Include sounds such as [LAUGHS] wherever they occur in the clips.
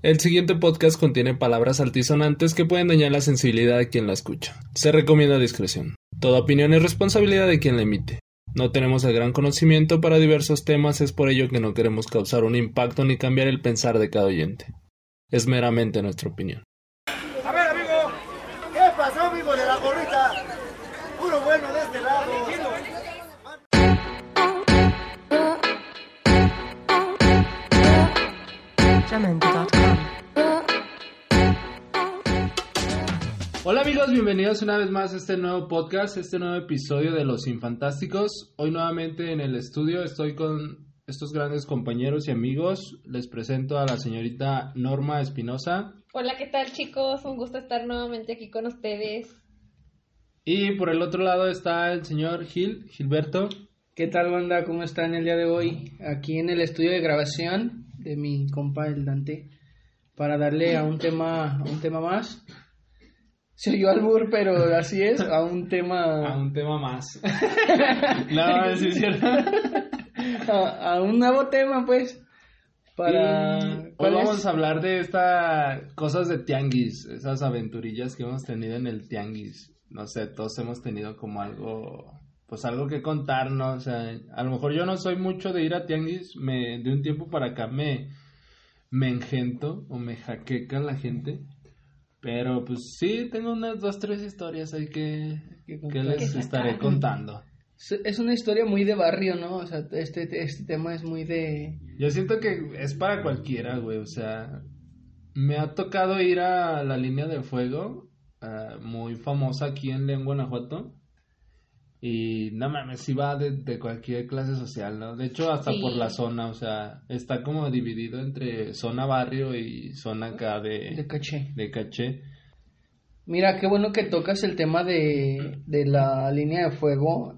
El siguiente podcast contiene palabras altisonantes que pueden dañar la sensibilidad de quien la escucha. Se recomienda discreción. Toda opinión es responsabilidad de quien la emite. No tenemos el gran conocimiento para diversos temas, es por ello que no queremos causar un impacto ni cambiar el pensar de cada oyente. Es meramente nuestra opinión. A ver, amigo, ¿qué pasó, amigo de la gorrita? Uno bueno de este lado. Hola amigos, bienvenidos una vez más a este nuevo podcast, este nuevo episodio de Los Infantásticos. Hoy nuevamente en el estudio estoy con estos grandes compañeros y amigos. Les presento a la señorita Norma Espinosa Hola, ¿qué tal chicos? Un gusto estar nuevamente aquí con ustedes. y por el otro lado está el señor Gil, Gilberto. ¿Qué tal, banda? ¿Cómo están el día de hoy? Aquí en el estudio de grabación de mi compa el Dante para darle a un tema, a un tema más. Se oyó albur, pero así es, a un tema, A un tema más. [LAUGHS] no, sí es cierto. a, a un nuevo tema, pues, para... Y hoy vamos a hablar de estas cosas de tianguis, esas aventurillas que hemos tenido en el tianguis. No sé, todos hemos tenido como algo, pues algo que contar, ¿no? O sea, a lo mejor yo no soy mucho de ir a tianguis, me, de un tiempo para acá me, me engento o me jaqueca la gente. Pero pues sí, tengo unas dos, tres historias ahí que, Que que les Que estaré contando. Es- Es una historia muy de barrio, ¿no? O sea, este, este tema es muy de... Yo siento que es para cualquiera, güey. O sea, me ha tocado ir a la línea de fuego, ah, muy famosa aquí en León, Guanajuato. Y no mames, sí va de, de cualquier clase social, ¿no? De hecho, hasta Sí. por la zona, o sea, está como dividido entre zona barrio y zona acá de de, caché. de caché. Mira, qué bueno que tocas el tema de, de la línea de fuego.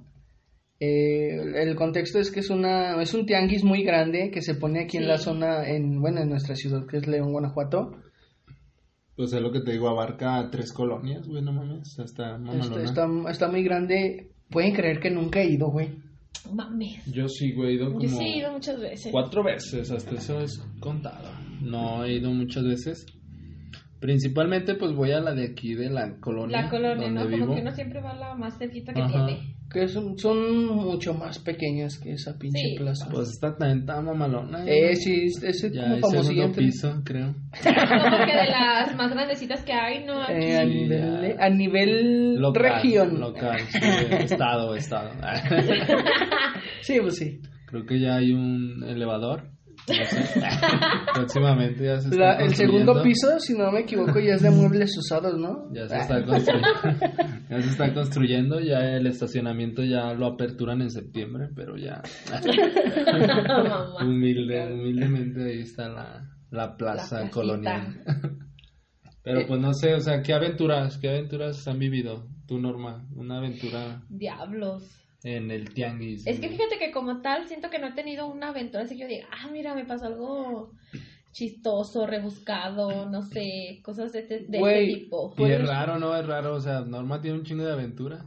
Eh, el contexto es que es una es un tianguis muy grande que se pone aquí en la zona en bueno en nuestra ciudad que es León, Guanajuato. Pues es lo que te digo, abarca tres colonias, güey, no mames, hasta Está, mamalona. está, está muy grande. Pueden creer que nunca he ido, güey. Mames. Yo sí, güey, he ido como... Yo sí he ido muchas veces. Cuatro veces, hasta eso es contado. No he ido muchas veces. Principalmente, pues voy a la de aquí, de la colonia. La colonia, donde ¿no? vivo. Como que uno siempre va a la más cerquita que Ajá. tiene. Que son, son mucho más pequeñas que esa pinche Sí. plaza. Pues está también tan mamalona. eh, sí, es es ya como entre- piso, creo. [LAUGHS] Como que de las más grandecitas que hay, ¿no? Aquí. eh, a, Sí, nivel, a nivel Local, región. Local, sí, estado, estado. [LAUGHS] Sí, pues sí. creo que ya hay un elevador. [LAUGHS] Próximamente ya se está La- el segundo piso, si no me equivoco, ya es de muebles usados, ¿no? Ya se está construyendo. ya se está construyendo, ya el estacionamiento ya lo aperturan en septiembre, pero ya [LAUGHS] humilde, humildemente ahí está la, la plaza La colonial. [LAUGHS] pero pues no sé, o sea, ¿qué aventuras, qué aventuras han vivido? Tu Norma, una aventura Diablos. En el tianguis. Es que fíjate que como tal siento que no he tenido una aventura así que yo diga, ah, mira, me pasó algo chistoso, rebuscado, no sé, cosas de este, de este tipo. Y es raro, ¿no? Es raro, o sea, Norma tiene un chingo de aventura.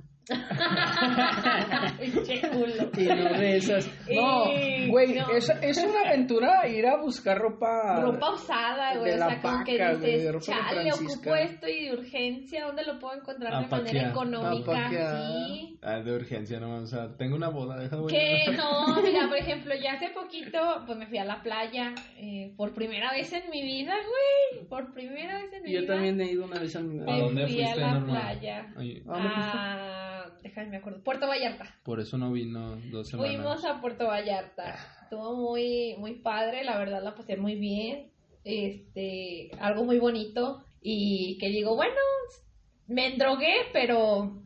Y no de esas. No, güey, no. es, es una aventura ir a buscar ropa. Ropa usada, güey. O sea, como que dices, chale, ocupo Francisca". esto y de urgencia, ¿dónde lo puedo encontrar A de manera económica? A. Sí. Ah, de urgencia, ¿no? O sea, tengo una boda, deja güey. Que [LAUGHS] no, mira, por ejemplo, ya hace poquito, pues me fui a la playa eh, por primera vez en mi vida, güey. Por primera vez en mi Y yo vida. también he ido una vez a mi ¿A Me dónde fui a fuiste, la Norma? playa. Ay, Ah, déjame me acuerdo. Puerto Vallarta. por eso no vino dos semanas. Fuimos a Puerto Vallarta. Estuvo muy, muy padre, la verdad la pasé muy bien. Este, algo muy bonito. Y que digo, bueno, me endrogué, pero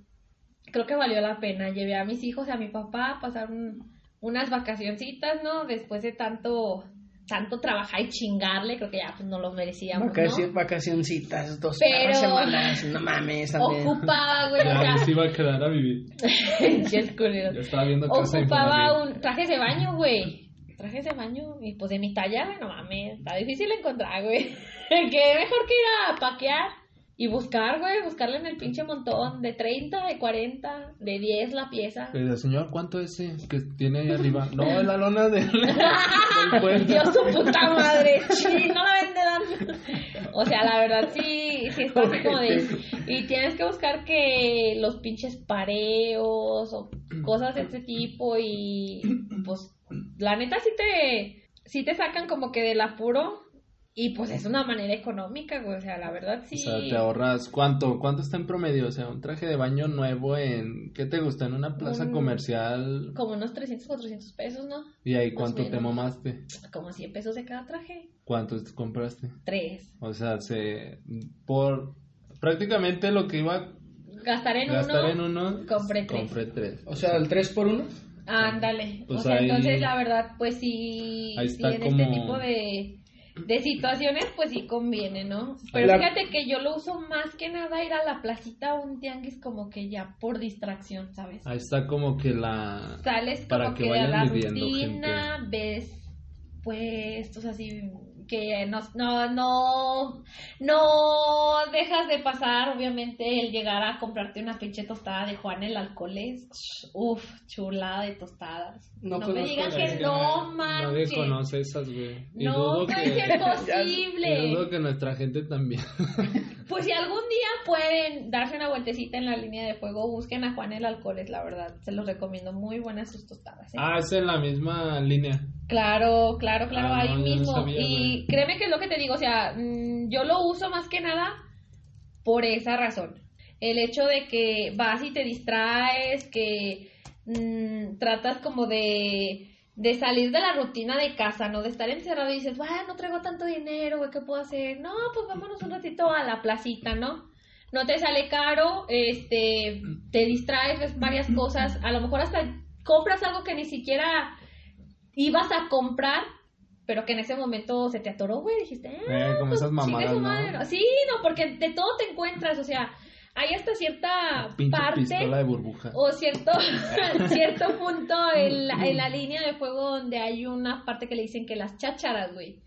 creo que valió la pena. Llevé a mis hijos y a mi papá a pasar un- unas vacacioncitas, ¿no? Después de tanto, tanto trabajar y chingarle, creo que ya pues no los merecíamos, Vacaci- ¿no? Vacacioncitas, dos Pero- semanas, no mames, también. Ocupada, güey, Ya acá. se iba a quedar a vivir. [LAUGHS] Ya estaba viendo casa Ocupaba un traje de baño, güey. Trajes de baño y pues de mi talla, güey, no mames, está difícil encontrar, güey. [LAUGHS] que mejor que ir a paquear y buscar, güey, buscarle en el pinche montón de 30, de 40, de 10 la pieza. Digo, señor, ¿cuánto es ese que tiene ahí arriba? No, es [LAUGHS] la lona del, del. [LAUGHS] Dios su puta madre, sí, no la venderán. O sea, la verdad sí, sí está así como de... Y tienes que buscar que los pinches pareos o cosas de este tipo y pues la neta sí te, sí te sacan como que del apuro y pues es una manera económica, güey. O sea, la verdad sí. O sea, te ahorras, ¿cuánto? ¿Cuánto está en promedio? O sea, un traje de baño nuevo en, ¿qué te gusta? En una plaza Un- comercial. Como unos 300, 400 pesos, ¿no? ¿Y ahí cuánto te mamaste? Como 100 pesos de cada traje. ¿Cuántos compraste? Tres. O sea, se, por, prácticamente lo que iba a Gastar en gastar uno. en uno, compré tres. compré tres. O sea, el 3 por 1 Ándale. Pues o sea, ahí- entonces la verdad, pues sí, Ahí sí está en como- este tipo de, de situaciones, pues sí conviene, ¿no? Pero La- fíjate que yo lo uso más que nada ir a la placita o un tianguis como que ya por distracción, ¿sabes? Ahí está como que la... Sales para como que que, de vayan la midiendo rutina, ves puestos así que no, no, no, no dejas de pasar, obviamente, el llegar a comprarte una pinche tostada de Juan el Alcoholes. Uf, chulada de tostadas. No No, me digan que es que no, Nadie manches. conoce esas, güey. Y No puede que... y posible. dudo que nuestra gente también. [LAUGHS] Pues si algún día pueden darse una vueltecita en la línea de fuego, busquen a Juan el Alcoholes, la verdad. Se los recomiendo. Muy buenas sus tostadas. ¿eh? ah, es en la misma línea. Claro, claro, claro, Ah, ahí no, no mismo. sabía, y créeme que es lo que te digo, o sea, mm, yo lo uso más que nada por esa razón. El hecho de que vas y te distraes, que mm, tratas como de, de salir de la rutina de casa, ¿no? De estar encerrado y dices, bueno, no traigo tanto dinero, güey, ¿qué puedo hacer? No, pues vámonos un ratito a la placita, ¿no? No te sale caro, este, te distraes, ves varias cosas, a lo mejor hasta compras algo que ni siquiera ibas a comprar, pero que en ese momento se te atoró, güey, dijiste, eh, Eh, como esas chingue mamadas. Sí, no, porque de todo te encuentras, o sea, hay hasta cierta parte de burbuja. o cierto [LAUGHS] [LAUGHS] cierto punto en la, en la [LAUGHS] línea de fuego donde hay una parte que le dicen que las chácharas, güey.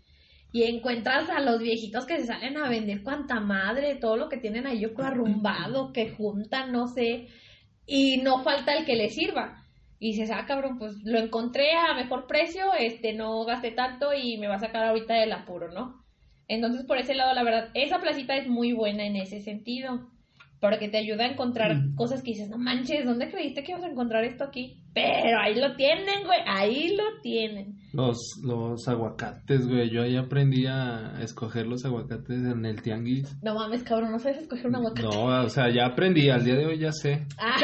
Y encuentras a los viejitos que se salen a vender cuanta madre, todo lo que tienen ahí yo creo arrumbado, que juntan, no sé, y no falta el que le sirva. Y dices, ah, cabrón, pues lo encontré a mejor precio, este, no gasté tanto y me va a sacar ahorita del apuro, ¿no? Entonces, por ese lado, la verdad, esa placita es muy buena en ese sentido. Porque te ayuda a encontrar cosas que dices, no manches, ¿dónde creíste que ibas a encontrar esto aquí? Pero ahí lo tienen, güey, ahí lo tienen. Los, los aguacates, güey. Yo ahí aprendí a escoger los aguacates en el tianguis. No mames, cabrón, no sabes escoger un aguacate. No, o sea, ya aprendí. Al día de hoy ya sé. Ah.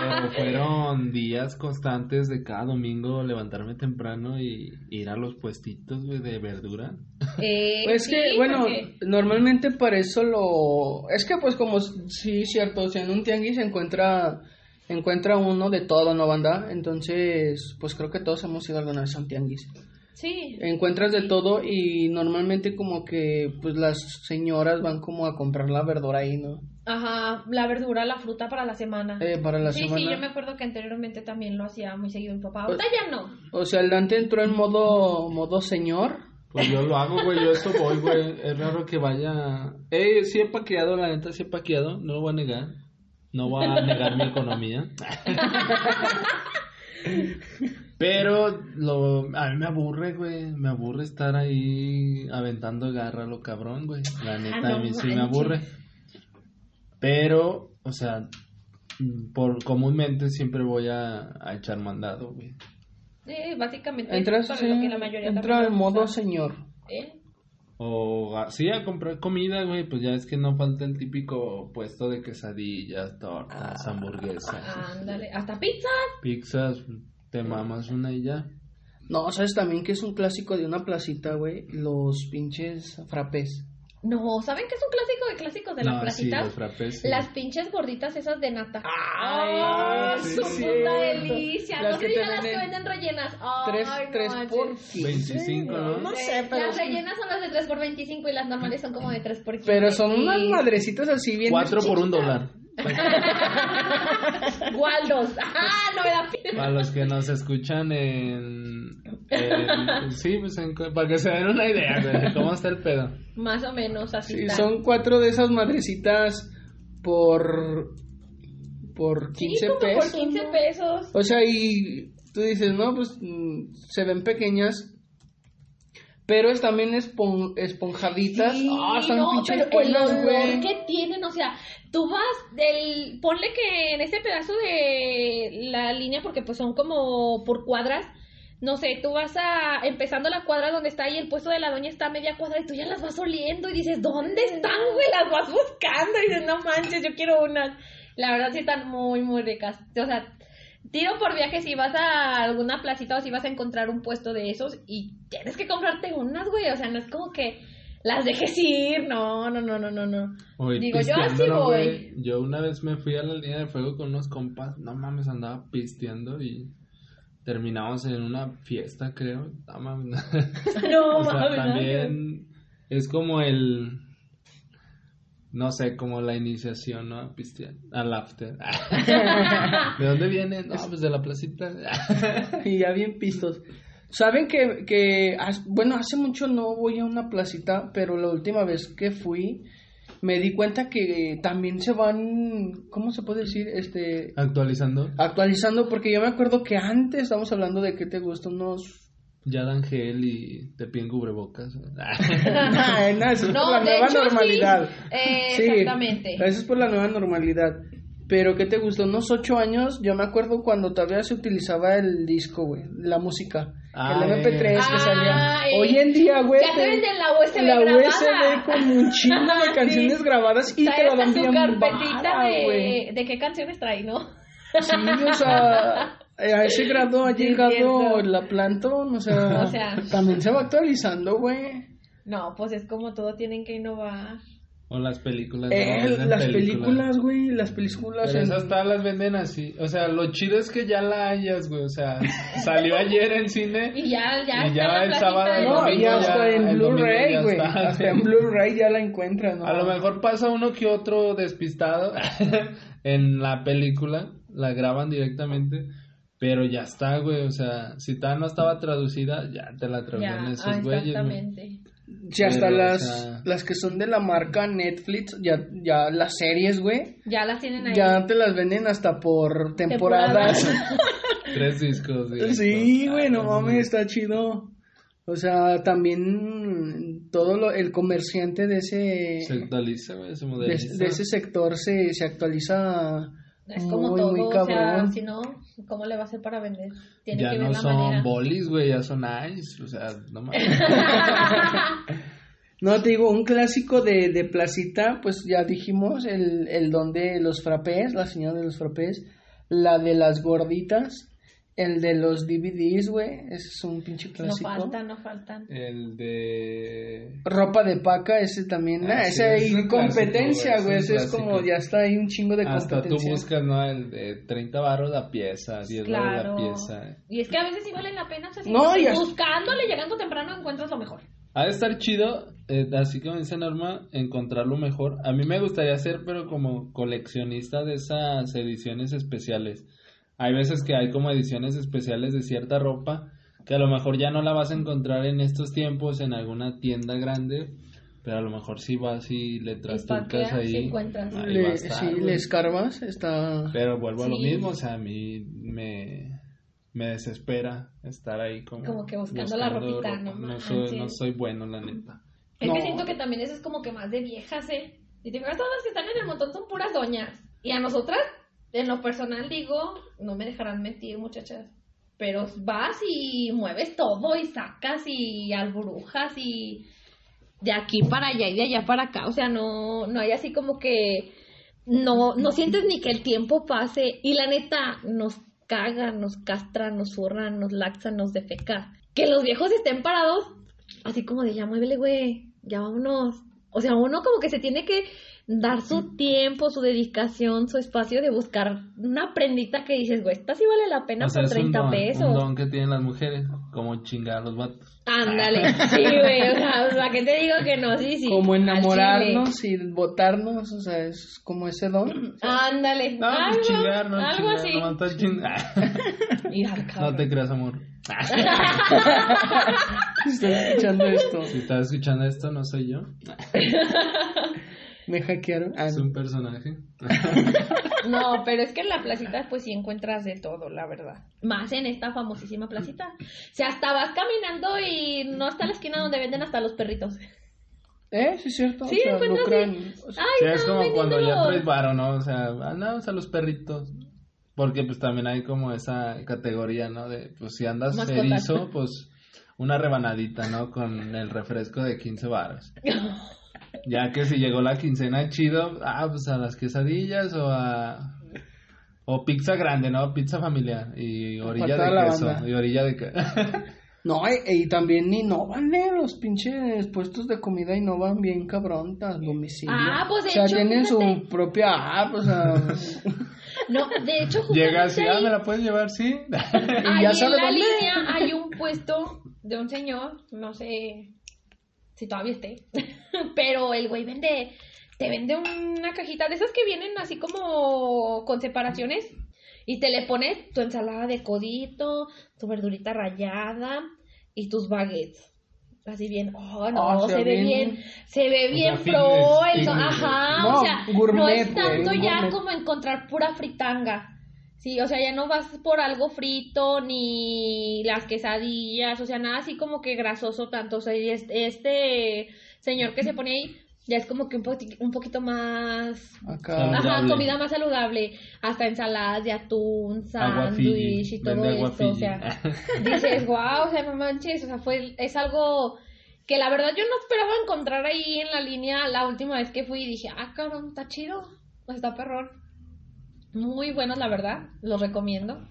Pero fueron días constantes de cada domingo levantarme temprano y ir a los puestitos, güey, de verdura. Eh, Pues sí, que, bueno, porque- normalmente para eso lo... Es que pues como, sí, cierto, o sea, en un tianguis se encuentra, encuentra uno de todo, ¿no, banda? Entonces, pues creo que todos hemos ido alguna vez a un tianguis. Sí. Encuentras de todo y normalmente como que pues las señoras van como a comprar la verdura ahí, ¿no? Ajá, la verdura, la fruta para la semana. Eh, para la sí, semana. sí, yo me acuerdo que anteriormente también lo hacía muy seguido mi papá. Ahorita ya no. O sea, el Dante entró en modo, modo señor. Pues yo lo hago, güey, yo eso voy, güey. Es raro que vaya. Eh, sí he paqueado, la neta, sí he paqueado, no lo voy a negar. No voy a negar mi economía. [LAUGHS] Pero lo, a mí me aburre, güey. Me aburre estar ahí aventando garra a lo cabrón, güey. La neta, no a mí sí me aburre. Pero, o sea, por comúnmente siempre voy a, a echar mandado, güey. Básicamente Entras, sí, lo que la mayoría entra en modo señor. ¿Eh? O sí, a comprar comida, güey. Pues ya es que no falta el típico puesto de quesadillas, tortas, hamburguesas, Ándale, hasta pizza. pizzas. Te mamas una y ya. No, ¿sabes también que es un clásico de una placita, güey? Los pinches frappés. No, ¿saben qué es un clásico de clásicos de las no, sí, placitas? los frappés. sí. Las pinches gorditas esas de nata. Ay, ¡Ay, sí, su sí, puta cierto. delicia! Las no que se digan las que venden rellenas. Ay, Tres, no tres por 15. 25, ¿no? No sé, pero Las rellenas son las de 3 por 25 y las normales son como de 3 por 15. Pero son unas madrecitas así bien. Cuatro por un dólar. [LAUGHS] Waldos. ¡Ah, no pena! Para los que nos escuchan en. en- sí, pues en- para que se den una idea, de cómo está el pedo. Más o menos así Sí, está. son cuatro de esas madrecitas por. por 15 sí, como pesos. por 15 ¿no? pesos. O sea, y tú dices, no, pues mm, se ven pequeñas. pero es también espon- esponjaditas. Sí, ah, están no, pinches buenas, güey. que tienen, o sea, tú vas del, ponle que en este pedazo de la línea, porque pues son como por cuadras, no sé, tú vas a, empezando la cuadra donde está ahí el puesto de la doña está a media cuadra y tú ya las vas oliendo y dices, ¿dónde están, güey? Las vas buscando y dices, no manches, yo quiero unas. La verdad sí están muy, muy ricas. O sea, tiro por viaje si vas a alguna placita o si vas a encontrar un puesto de esos y tienes que comprarte unas, güey. O sea, no es como que las dejes ir. No, no, no, no, no, no. Oye, Digo, yo así voy. Yo una vez me fui a la línea de fuego con unos compas. No mames, andaba pisteando y terminamos en una fiesta, creo. No mames. [LAUGHS] No, o sea, mames, también es como el. No sé, como la iniciación, ¿no? A pistear. Al after. [LAUGHS] ¿De dónde viene? No, pues de la placita. [LAUGHS] Y ya bien pistos. Saben que, que, bueno, hace mucho no voy a una placita, pero la última vez que fui, me di cuenta que también se van, ¿cómo se puede decir? Este, Actualizando. actualizando, porque yo me acuerdo que antes, estamos hablando de que te gustan unos... Ya dan gel y te piden cubrebocas. No, [LAUGHS] [LAUGHS] eso es No, por la nueva hecho, sí. normalidad. Eh, Sí, exactamente. Eso es por la nueva normalidad. Pero, ¿qué te gustó? Unos ocho años, yo me acuerdo cuando todavía se utilizaba el disco, güey, la música. Ah, el MP3 que Ah, salía. eh. Hoy en día, güey. Ya te venden la USB la grabada. USB con un chingo de [LAUGHS] canciones Sí. grabadas y te la dan bien carpetita vara, de, de qué canciones trae, ¿no? Sí, o sea, [LAUGHS] a ese grado ha llegado la plantón, o sea, O sea. también se va actualizando, güey. No, pues es como todo tienen que innovar. O las películas. Eh, las películas, güey, las películas. Pero en- esas todas las venden así. O sea, lo chido es que ya la hayas, güey. O sea, [LAUGHS] salió ayer en cine. Y ya, ya, Y ya la el sábado, No, domingo hasta ya- en Blu-ray, ya güey. está. Hasta en Blu-ray ya la encuentras, ¿no? A lo mejor pasa uno que otro despistado [LAUGHS] en la película. La graban directamente. Pero ya está, güey. O sea, si tal no estaba traducida, ya te la tradujeron Ya, esos ah, güeyes. güey. exactamente. Sí, hasta Pero, o las, sea- las que son de la marca Netflix, ya, ya las series, güey, Ya las tienen ahí. ya te las venden hasta por temporadas. [LAUGHS] [LAUGHS] Tres discos. directo. sí, güey, no Ay, mames, está chido. O sea, también todo lo, el comerciante de ese, Se actualiza, güey. Se de, de ese sector se, se actualiza Es como muy, todo, muy o sea, cabrón. si no, ¿cómo le va a hacer para vender? Tiene Ya que ver no la son manera. bolis, güey. Ya son ice. O sea, no mames. [LAUGHS] No, te digo, un clásico de, de Placita, pues ya dijimos, el, el don de los frappés, la señora de los frappés, la de las gorditas, el de los DVDs, güey, ese es un pinche No clásico. faltan, no faltan. El de. Ropa de paca, ese también, Ah, ah, sí, ese es hay competencia, güey, ese es como, ya está ahí un chingo de Hasta tú competencia. buscas, ¿no? El de 30 baros la pieza, 10 baros Claro. la pieza. Y es que a veces sí valen la pena. O sea, si No, y hasta- buscándole, llegando temprano, encuentras lo mejor. Ha de estar chido, eh, así como dice Norma, encontrarlo mejor. A mí me gustaría ser, pero como coleccionista de esas ediciones especiales. Hay veces que hay como ediciones especiales de cierta ropa que a lo mejor ya no la vas a encontrar en estos tiempos en alguna tienda grande, pero a lo mejor sí vas y le trastucas ahí. ahí Le- estar, sí, le escarbas, está... Pero vuelvo a lo mismo, o sea, a mí me, me desespera estar ahí como... Como que buscando la ropita, no No soy, no soy bueno, la neta. Es No. que siento que también eso es como que más de viejas, ¿eh? Y te fijas, todas las que están en el montón son puras doñas. Y a nosotras, en lo personal digo, no me dejarán mentir, muchachas. Pero vas y mueves todo y sacas y alburujas y de aquí para allá y de allá para acá. O sea, no, no hay así como que no, no sientes ni que el tiempo pase. Y la neta, nos cagan, nos castran, nos zurran, nos laxan, nos defeca. Que los viejos estén parados, así como de ya muévele, güey, ya vámonos. O sea, uno como que se tiene que dar su tiempo, su dedicación, su espacio de buscar una prendita que dices, güey, esta sí vale la pena O sea, por es un 30 don, pesos. un don que tienen las mujeres, como chingar a los vatos. Ándale, sí, güey, o sea, [LAUGHS] o sea, ¿qué te digo que no? Sí, sí. como enamorarnos y votarnos, o sea, es como ese don. Ándale, No, algo, pues chingar, no algo chingar, así. no [LAUGHS] te creas, amor. Si [LAUGHS] estás escuchando esto. Si estás escuchando esto, no soy yo. Me hackearon. Ah, Es no. un personaje. [LAUGHS] No, [LAUGHS] pero es que en la placita pues sí encuentras de todo, la verdad. Más en esta famosísima placita. O sea, hasta vas caminando y no está la esquina donde venden hasta los perritos. ¿Eh? Sí, es cierto. Sí, o sea, encuentras de- o sea, Ay, Sí, es no, como cuando ya traes varo, ¿no? O sea, andamos a los perritos. Porque pues también hay como esa categoría, ¿no? De, pues si andas Mascotas. erizo, pues una rebanadita, ¿no? Con el refresco de 15 varos. Ya que si llegó la quincena chido, ah, pues a las quesadillas o a... O pizza grande, ¿no? Pizza familiar y orilla de queso. banda. Y orilla de queso. [LAUGHS] No, y, y también innovan, ¿eh? Los pinches puestos de comida innovan bien cabrón, a domicilio. Ah, pues, de O sea, hecho, tienen fíjate. su propia app, o sea. [LAUGHS] No, de hecho, Llega así, ah, ¿me la puedes llevar? [LAUGHS] Sí. y ahí ya en sabe la dónde. línea hay un puesto de un señor, no sé si todavía esté, [LAUGHS] pero el güey vende, te vende una cajita de esas que vienen así como con separaciones y te le pone tu ensalada de codito, tu verdurita rallada y tus baguettes. Así bien, oh no, Ah, se ve bien- bien, se ve bien pro, fitness, el- fitness. ajá, No, o sea, no es tanto ya gourmet. como encontrar pura fritanga. Sí, o sea, ya no vas por algo frito ni las quesadillas, o sea, nada así como que grasoso tanto. O sea, este señor que se pone ahí ya es como que un, poti- un poquito más... Acá. Ajá, comida más saludable. Hasta ensaladas de atún, sándwich y todo esto. O sea, [LAUGHS] dices, wow, o sea, no manches, o sea, fue, es algo que la verdad yo no esperaba encontrar ahí en la línea la última vez que fui y dije, ah, cabrón, está chido, está perrón. Muy buenos, la verdad, los recomiendo.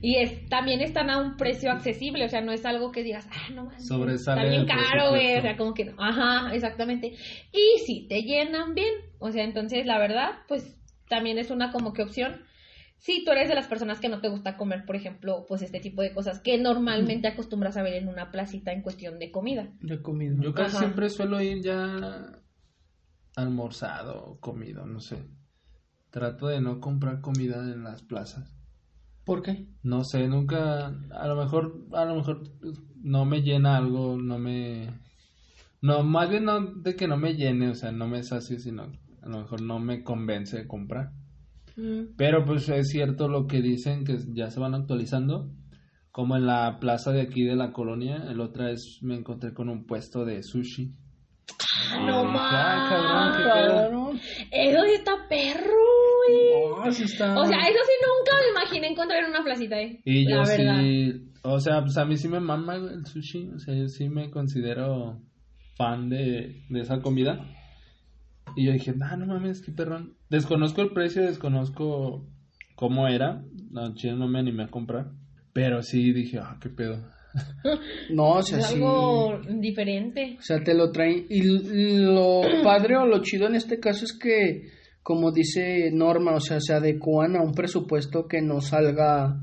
Y es, también están a un precio accesible, o sea, no es algo que digas, ah, no Sobresale está bien caro, güey, o sea, como que no, ajá, exactamente. Y si te llenan bien, o sea, entonces la verdad, pues también es una como que opción. Si tú eres de las personas que no te gusta comer, por ejemplo, pues este tipo de cosas que normalmente acostumbras a ver en una placita en cuestión de comida. De comida. Yo casi Ajá. siempre suelo ir ya almorzado o comido, no sé. Trato de no comprar comida en las plazas. ¿Por qué? No sé, nunca, a lo mejor, a lo mejor no me llena algo, no me, no, más bien no de que no me llene, o sea, no me sacie, sino a lo mejor no me convence de comprar. Pero pues es cierto lo que dicen que ya se van actualizando. Como en la plaza de aquí de la colonia, el otra vez me encontré con un puesto de sushi. No "Ah, cabrón, qué pedo". Cabrón. Eso sí está perro. No, sí está. O sea, eso sí nunca me imaginé encontrar en una placita, eh. Y yo la verdad. sí, o sea, pues a mí sí me mama el sushi, o sea, yo sí me considero fan de, de esa comida. Y yo dije, ah, no mames, qué perrón. Desconozco el precio, desconozco cómo era, no, chile no me animé a comprar. Pero sí dije, ah, qué pedo. [LAUGHS] No, o sea, es sí. algo diferente. O sea, te lo traen. Y lo padre o lo chido en este caso es que, como dice Norma, o sea, se adecuan a un presupuesto que no salga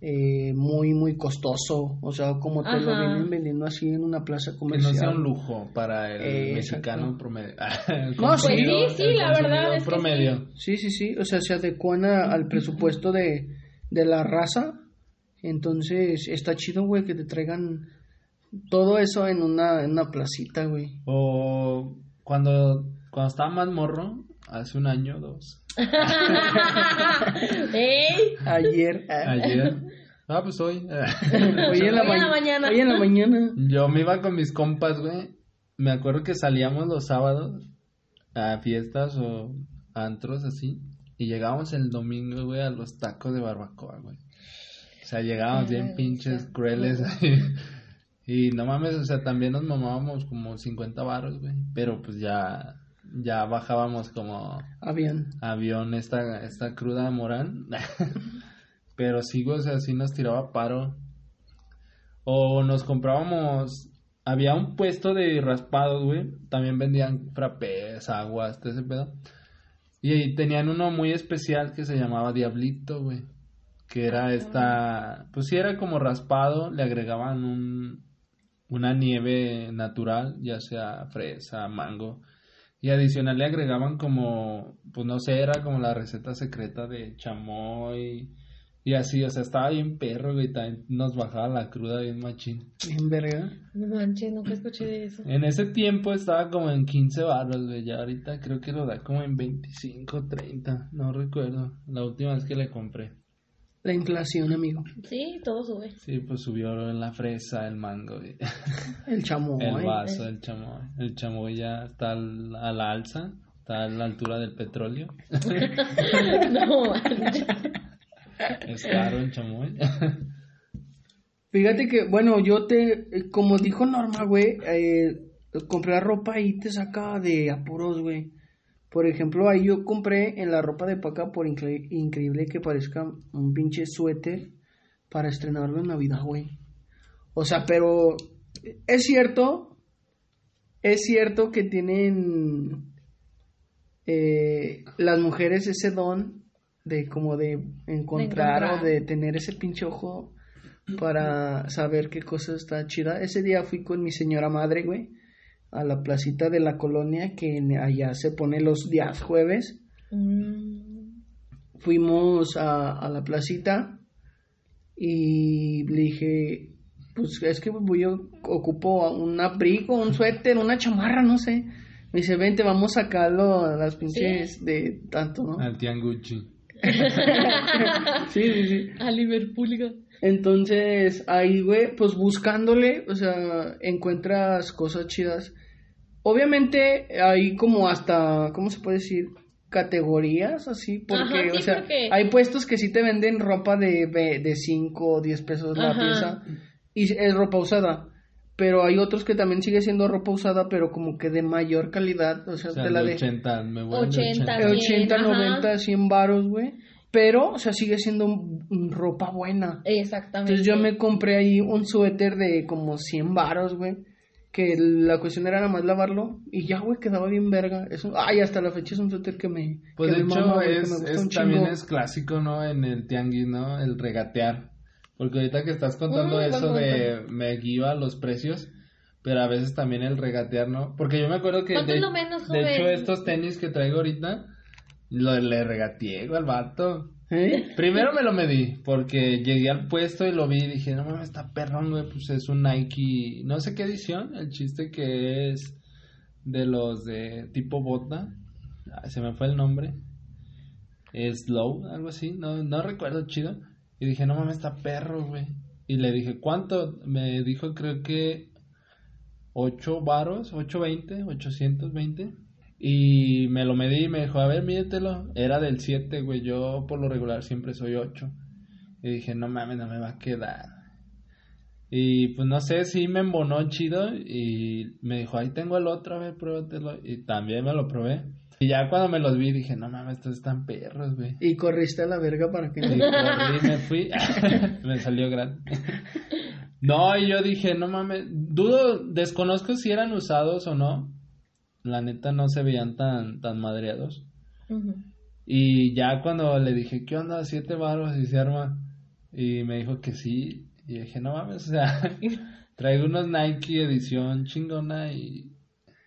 eh, muy, muy costoso. O sea, como te lo vienen vendiendo así en una plaza Que no comercial. sea un lujo para el Eh, mexicano exacto. promedio. [LAUGHS] No, El sí. Pues sí, sí, el la verdad consumidor es que promedio. Sí, sí, sí. O sea, se adecuan a- al presupuesto de, de la raza. Entonces, está chido, güey, que te traigan todo eso en una, en una placita, güey. O cuando, cuando estaba más morro, hace un año o dos, [LAUGHS] ¡Ey! Ayer. ah, ayer. Ah, pues hoy. [LAUGHS] Hoy en la, Hoy en la ma- mañana. Hoy en la mañana. Yo me iba con mis compas, güey. Me acuerdo que salíamos los sábados a fiestas o antros así. Y llegábamos el domingo, güey, a los tacos de barbacoa, güey. O sea, llegábamos bien Ay, pinches sí. crueles. [LAUGHS] y no mames, o sea, también nos mamábamos como 50 baros, güey. Pero pues ya, ya bajábamos como Habían. avión esta, esta cruda Morán. [LAUGHS] Pero sí, o sea, sí nos tiraba paro. O nos comprábamos. Había un puesto de raspados, güey. También vendían frappés, aguas, todo ese pedo. Y ahí tenían uno muy especial que se llamaba Diablito, güey. Que era esta. Pues sí, era como raspado. Le agregaban un. Una nieve natural, ya sea fresa, mango. Y adicional le agregaban como, pues no sé, era como la receta secreta de chamoy Y así, o sea, estaba bien perro, güey, también nos bajaba la cruda bien machín. Bien verga. No manches, nunca escuché de eso. En ese tiempo estaba como en 15 baros, güey, ya ahorita creo que lo da como en 25, 30, no recuerdo, la última vez que le compré. La inflación, amigo. Sí, todo sube. Sí, pues subió la fresa, el mango. El chamoy. [LAUGHS] el vaso, el chamoy. El chamoy ya está al- a la alza, está a la altura del petróleo. [LAUGHS] no. Es caro el chamoy. Fíjate que, bueno, yo te, como dijo Norma, güey, eh, comprar ropa ahí te saca de apuros, güey. Por ejemplo, ahí yo compré en la ropa de paca, por incre- increíble que parezca, un pinche suéter para estrenarlo en Navidad, güey. O sea, pero es cierto, es cierto que tienen eh, las mujeres ese don de como de encontrar, encontrar. o de tener ese pinche ojo para saber qué cosa está chida. Ese día fui con mi señora madre, güey, a la placita de la colonia que allá se pone los días jueves. Mm, Fuimos a, a la placita y le dije, pues es que voy yo ocupo un abrigo, un suéter, una chamarra, no sé. Me dice, vente, vamos a sacarlo a las pinches de tanto, ¿no? Al tianguchi. [LAUGHS] Sí, sí, sí. a Liverpool. Entonces, ahí, güey, pues buscándole, o sea, encuentras cosas chidas. Obviamente, hay como hasta, ¿cómo se puede decir? Categorías, así, porque, Ajá, sí, o sea, porque- hay puestos que sí te venden ropa de, de 5 o 10 pesos la Ajá. pieza, y es ropa usada. Pero hay otros que también sigue siendo ropa usada, pero como que de mayor calidad, o sea, O sea, te la de de 80, me voy de 80. 80. de 80, ajá. 90, 100 varos, güey. Pero, o sea, sigue siendo ropa buena. Exactamente. Entonces yo me compré ahí un suéter de como 100 varos, güey. Que la cuestión era nada más lavarlo y ya, güey, quedaba bien verga. Eso, ay, hasta la fecha es un suéter que me. Pues que de me hecho mama, güey, que es, me gusta es- un también es clásico, ¿no? En el tianguis, ¿no? El regatear. Porque ahorita que estás contando eso de me guía los precios, pero a veces también el regatear, ¿no? Porque yo me acuerdo que ¿Cuánto de, es lo menos, de hecho estos tenis que traigo ahorita, lo, le regateé al vato. ¿Eh? Primero me lo medí, porque llegué al puesto y lo vi y dije, no mames, está perrón, güey, pues es un Nike, no sé qué edición, el chiste que es de los de tipo bota, se me fue el nombre, Slow, algo así, no, no recuerdo chido, y dije, no mames, está perro, güey, y le dije, ¿cuánto? Me dijo, creo que 8 varos, 820, 820. Y me lo medí y me dijo, a ver, mídetelo. Era del 7, güey. Yo por lo regular siempre soy 8. Y dije, no mames, no me va a quedar. Y pues no sé, sí me embonó chido. Y me dijo, ahí tengo el otro, a ver, pruébatelo. Y también me lo probé. Y ya cuando me los vi dije, no mames, estos están perros, güey. Y corriste a la verga para que Y corrí y me fui. [LAUGHS] [LAUGHS] me salió grande. No, y yo dije, no mames, dudo, desconozco si eran usados o no. La neta no se veían tan, tan madreados. Y ya cuando le dije, ¿qué onda? Siete baros y se arma. Y me dijo que sí. Y dije, no mames, o sea, [LAUGHS] [LAUGHS] traigo unos Nike edición chingona y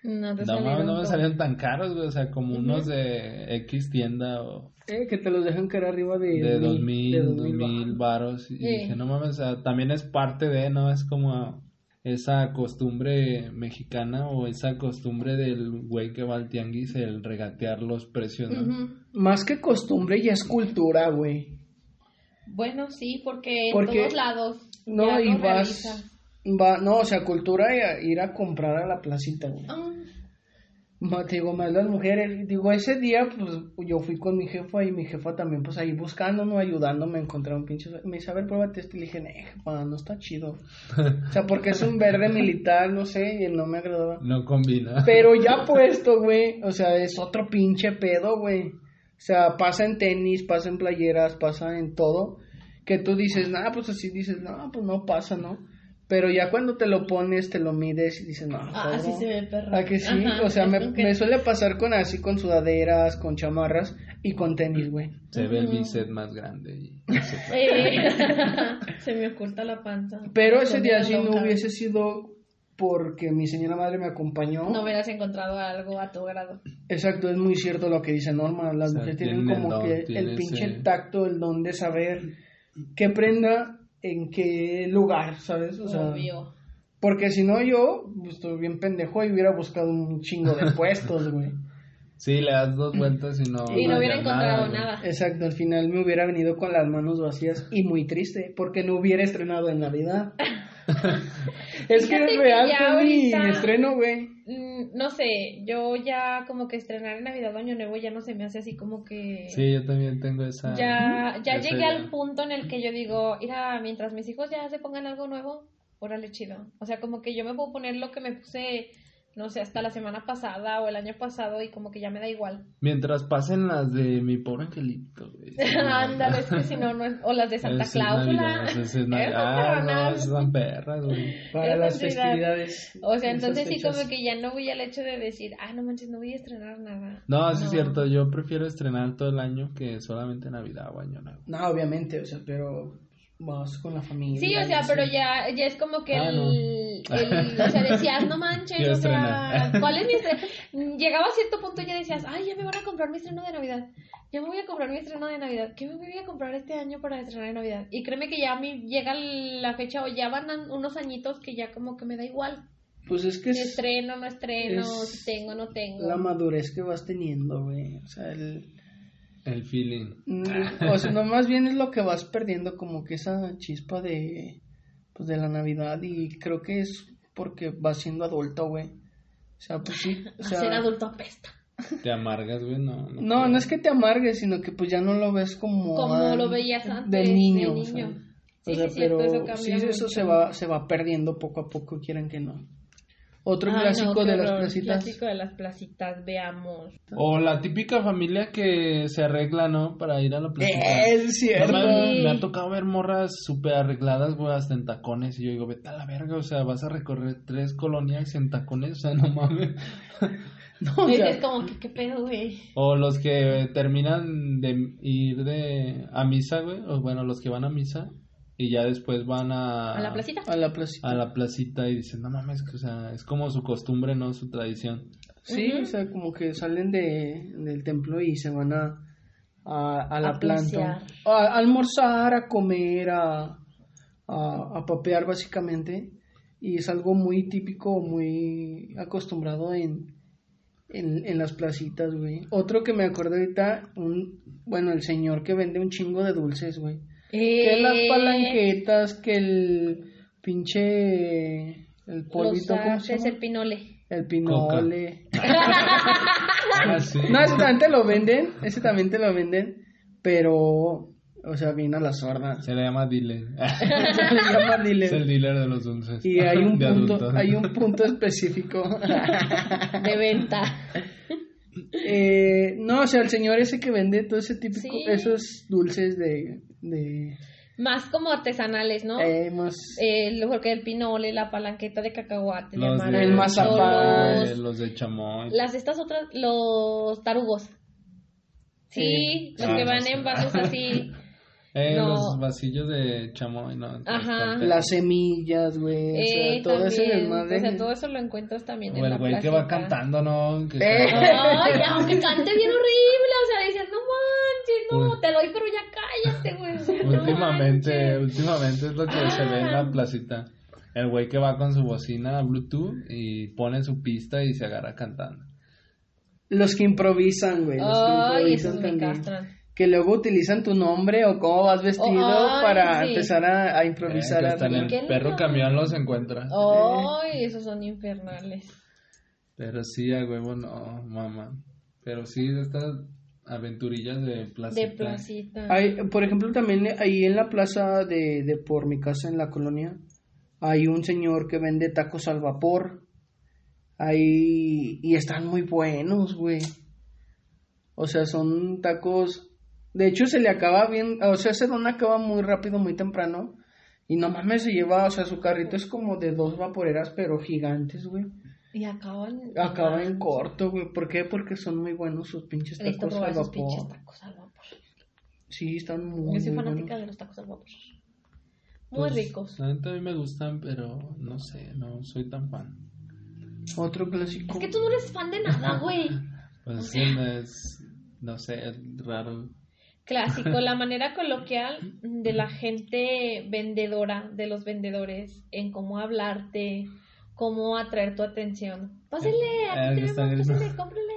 No te no mames, no me salieron tan caros, güey. O sea, como unos de X tienda o Eh, que te los dejan caer arriba de, de dos mil, dos mil varos. Y dije, no mames, o sea, también es parte de, ¿no? Es como esa costumbre mexicana o esa costumbre del güey que va al tianguis, el regatear los precios. Más que costumbre, ya es cultura, güey. Bueno, sí, porque, Porque- en todos lados. No, ya y vas. Va, no, o sea, cultura ir a comprar a la placita, güey. Ah, digo, más las mujeres. Digo, ese día, pues yo fui con mi jefa y mi jefa también, pues ahí buscándome, ayudándome a encontrar un pinche. Me dice, a ver, pruébate este. Y le dije, "Nee, jefa, no está chido. O sea, porque es un verde militar, no sé, y no me agradaba. No combina. Pero ya puesto, güey, o sea, es otro pinche pedo, güey. O sea, pasa en tenis, pasa en playeras, pasa en todo. Que tú dices, nah, pues así dices, no, pues no pasa, ¿no? Pero ya cuando te lo pones, te lo mides y dices, no, ah, así se ve perro. ¿A que sí? Ajá, o sea, me, como que- me suele pasar con así, con sudaderas, con chamarras y con tenis, güey. Se ve el bíceps más grande y [LAUGHS] se me oculta la panza. Pero ese día sí no hubiese sido porque mi señora madre me acompañó. No hubieras encontrado algo a tu grado. Exacto, es muy cierto lo que dice Norma. Las O sea, mujeres tienen como don, que el pinche ese- tacto, el don de saber qué prenda en qué lugar, ¿sabes? O sea, Obvio. porque si no yo pues, estoy bien pendejo y hubiera buscado un chingo de [LAUGHS] puestos, güey. Sí, le das dos vueltas y no. Y no hubiera encontrado nada. Exacto, al final me hubiera venido con las manos vacías y muy triste porque no hubiera estrenado en Navidad. [LAUGHS] [LAUGHS] es que es que real, ya fue mi ahorita- estreno, güey. Mm, No sé, yo ya como que estrenar en Navidad o Año Nuevo ya no se me hace así como que... Sí, yo también tengo esa. Ya, ya esa llegué idea. al punto en el que yo digo, mira, mientras mis hijos ya se pongan algo nuevo, órale chido. O sea, como que yo me puedo poner lo que me puse, no sé, hasta la semana pasada o el año pasado y como que ya me da igual. Mientras pasen las de mi pobre angelito, [LAUGHS] Ándale, es que si no, no es- o las de Santa es Cláusula. Es Navidad. Ah, no, esas son perras, güey. Para las es Navidad. festividades. O sea, entonces sí como que ya no voy al hecho de decir, ah, no manches, no voy a estrenar nada. No, sí es cierto, yo prefiero estrenar todo el año que solamente Navidad o Año Nuevo. No, obviamente, o sea, pero vas con la familia. Sí, o sea, pero ya, ya es como que Ah, el, no. el- o sea, decías, no manches, Quiero o sea, estrenar. [LAUGHS] ¿cuál es mi estreno? Llegaba a cierto punto y ya decías, ay, ya me van a comprar mi estreno de Navidad, ya me voy a comprar mi estreno de Navidad, ¿qué me voy a comprar este año para estrenar de Navidad? Y créeme que ya a mí llega la fecha o ya van an- unos añitos que ya como que me da igual, Pues es que si es estreno, no estreno, es si tengo, no tengo. la madurez que vas teniendo, güey. O sea, el... El feeling. Mm, O sea, no, más bien es lo que vas perdiendo, como que esa chispa de, pues, de la Navidad y creo que es porque vas siendo adulto, güey. O sea, pues sí. O sea, Ser adulto apesta. Te amargas, güey, no. no, no es que te amargues, sino que pues ya no lo ves como... Como lo veías antes, De de niño. o niño. sea. Sí, O sea, sí, pero eso sí, eso mucho. se va, se va perdiendo poco a poco, quieran que no. Otro Ay, no, clásico de las placitas. Clásico de las placitas, veamos. O la típica familia que se arregla, ¿no? Para ir a la plaza. Es No cierto. me, me ha tocado ver morras súper arregladas, güey, hasta en tacones. Y yo digo, vete a la verga, o sea, vas a recorrer tres colonias en tacones, o sea, no mames. [LAUGHS] No, o sea, es como que, ¿qué pedo, güey? O los que terminan de ir de a misa, güey, o bueno, los que van a misa y ya después van a, ¿A la placita? a la placita. a la placita y dicen, no mames, que, o sea, es como su costumbre, ¿no? Su tradición. Sí, o sea, como que salen de, del templo y se van a, a, a la A planta. A, a almorzar, a comer, a, a, a papear básicamente. Y es algo muy típico, muy acostumbrado en, en, en las placitas, güey. Otro que me acuerdo ahorita, un, bueno, el señor que vende un chingo de dulces, güey. Que las Eh, palanquetas, que el pinche... El polvito, Los ¿cómo se llama? el pinole. El pinole. [LAUGHS] Ah, sí. No, ese también te lo venden, ese también te lo venden, pero, o sea, viene a la sorda. Se le llama dealer. [LAUGHS] Se le llama dealer. [LAUGHS] es el dealer de los dulces. Y hay un punto, adultos. hay un punto específico. De venta. Eh, no, o sea, el señor ese que vende todo ese típico, Sí. esos dulces de, de Más como artesanales, ¿no? eh, más, El, porque el pinole, la palanqueta de cacahuate, Los de de, El mazapán. los, los de chamoy. las estas otras, los tarugos. Sí, Sí. los Ah, que no van sé. en vasos así. [LAUGHS] Eh, no. los vasillos de chamoy, ¿no? Ajá. las semillas, güey, o sea, Eh, todo ese también. desmadre. O sea, todo eso lo encuentras también O en el la güey que va cantando, ¿no? Que Eh. Ay, aunque cante bien horrible, o sea, dices, no manches, no, Uy. te doy, pero ya cállate, güey. no últimamente, manches. últimamente es lo que se ve en la placita. El güey que va con su bocina Bluetooth y pone su pista y se agarra cantando. Los que improvisan, güey, los que improvisan esos me también. Que luego utilizan tu nombre o cómo vas vestido Oh, ay, para sí. empezar a, a Eh, improvisar. hasta en el ¿Qué perro no? camión los encuentra. Ay, esos son infernales. Pero sí, a huevo no, mamá. Pero sí, estas aventurillas de placita. De placita. Hay, por ejemplo, también ahí en la plaza de, de por mi casa en la colonia hay un señor que vende tacos al vapor. Ahí, y están muy buenos, güey. O sea, son tacos. De hecho, se le acaba bien. O sea, ese don acaba muy rápido, muy temprano. Y no mames, se lleva. O sea, su carrito es como de dos vaporeras, pero gigantes, güey. Y acaban. Acaba en corto, güey. ¿Por qué? Porque son muy buenos sus pinches tacos al esos pinches vapor. tacos al vapor. Sí, están muy, Yo soy muy fanática buenos. de los tacos al vapor. Muy Pues, ricos. A mí me gustan, pero no sé, no soy tan fan. Otro clásico. Es que tú no eres fan de nada, güey. [LAUGHS] Pues sí, es, no sé, es raro. Clásico, la [LAUGHS] manera coloquial de la gente vendedora, de los vendedores, en cómo hablarte, cómo atraer tu atención. Pásele, Eh, aquí está tenemos, gritando. pásele, cómprele.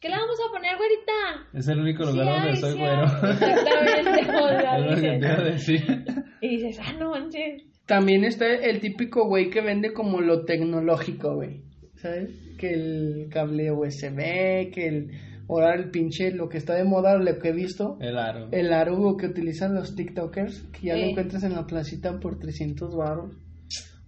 ¿Qué le vamos a poner, güerita? Es el único lugar Sí donde hay, soy sí güero. Exactamente, [LAUGHS] o sea, Es lo que te iba a dices- decir. y dices, ah, no manches. También está el típico güey que vende como lo tecnológico, güey. ¿Sabes? Que el cable USB, que el. Ahora el pinche, lo que está de moda, lo que he visto. El aro. El aro que utilizan los TikTokers, que ya lo encuentras en la placita por 300 baros.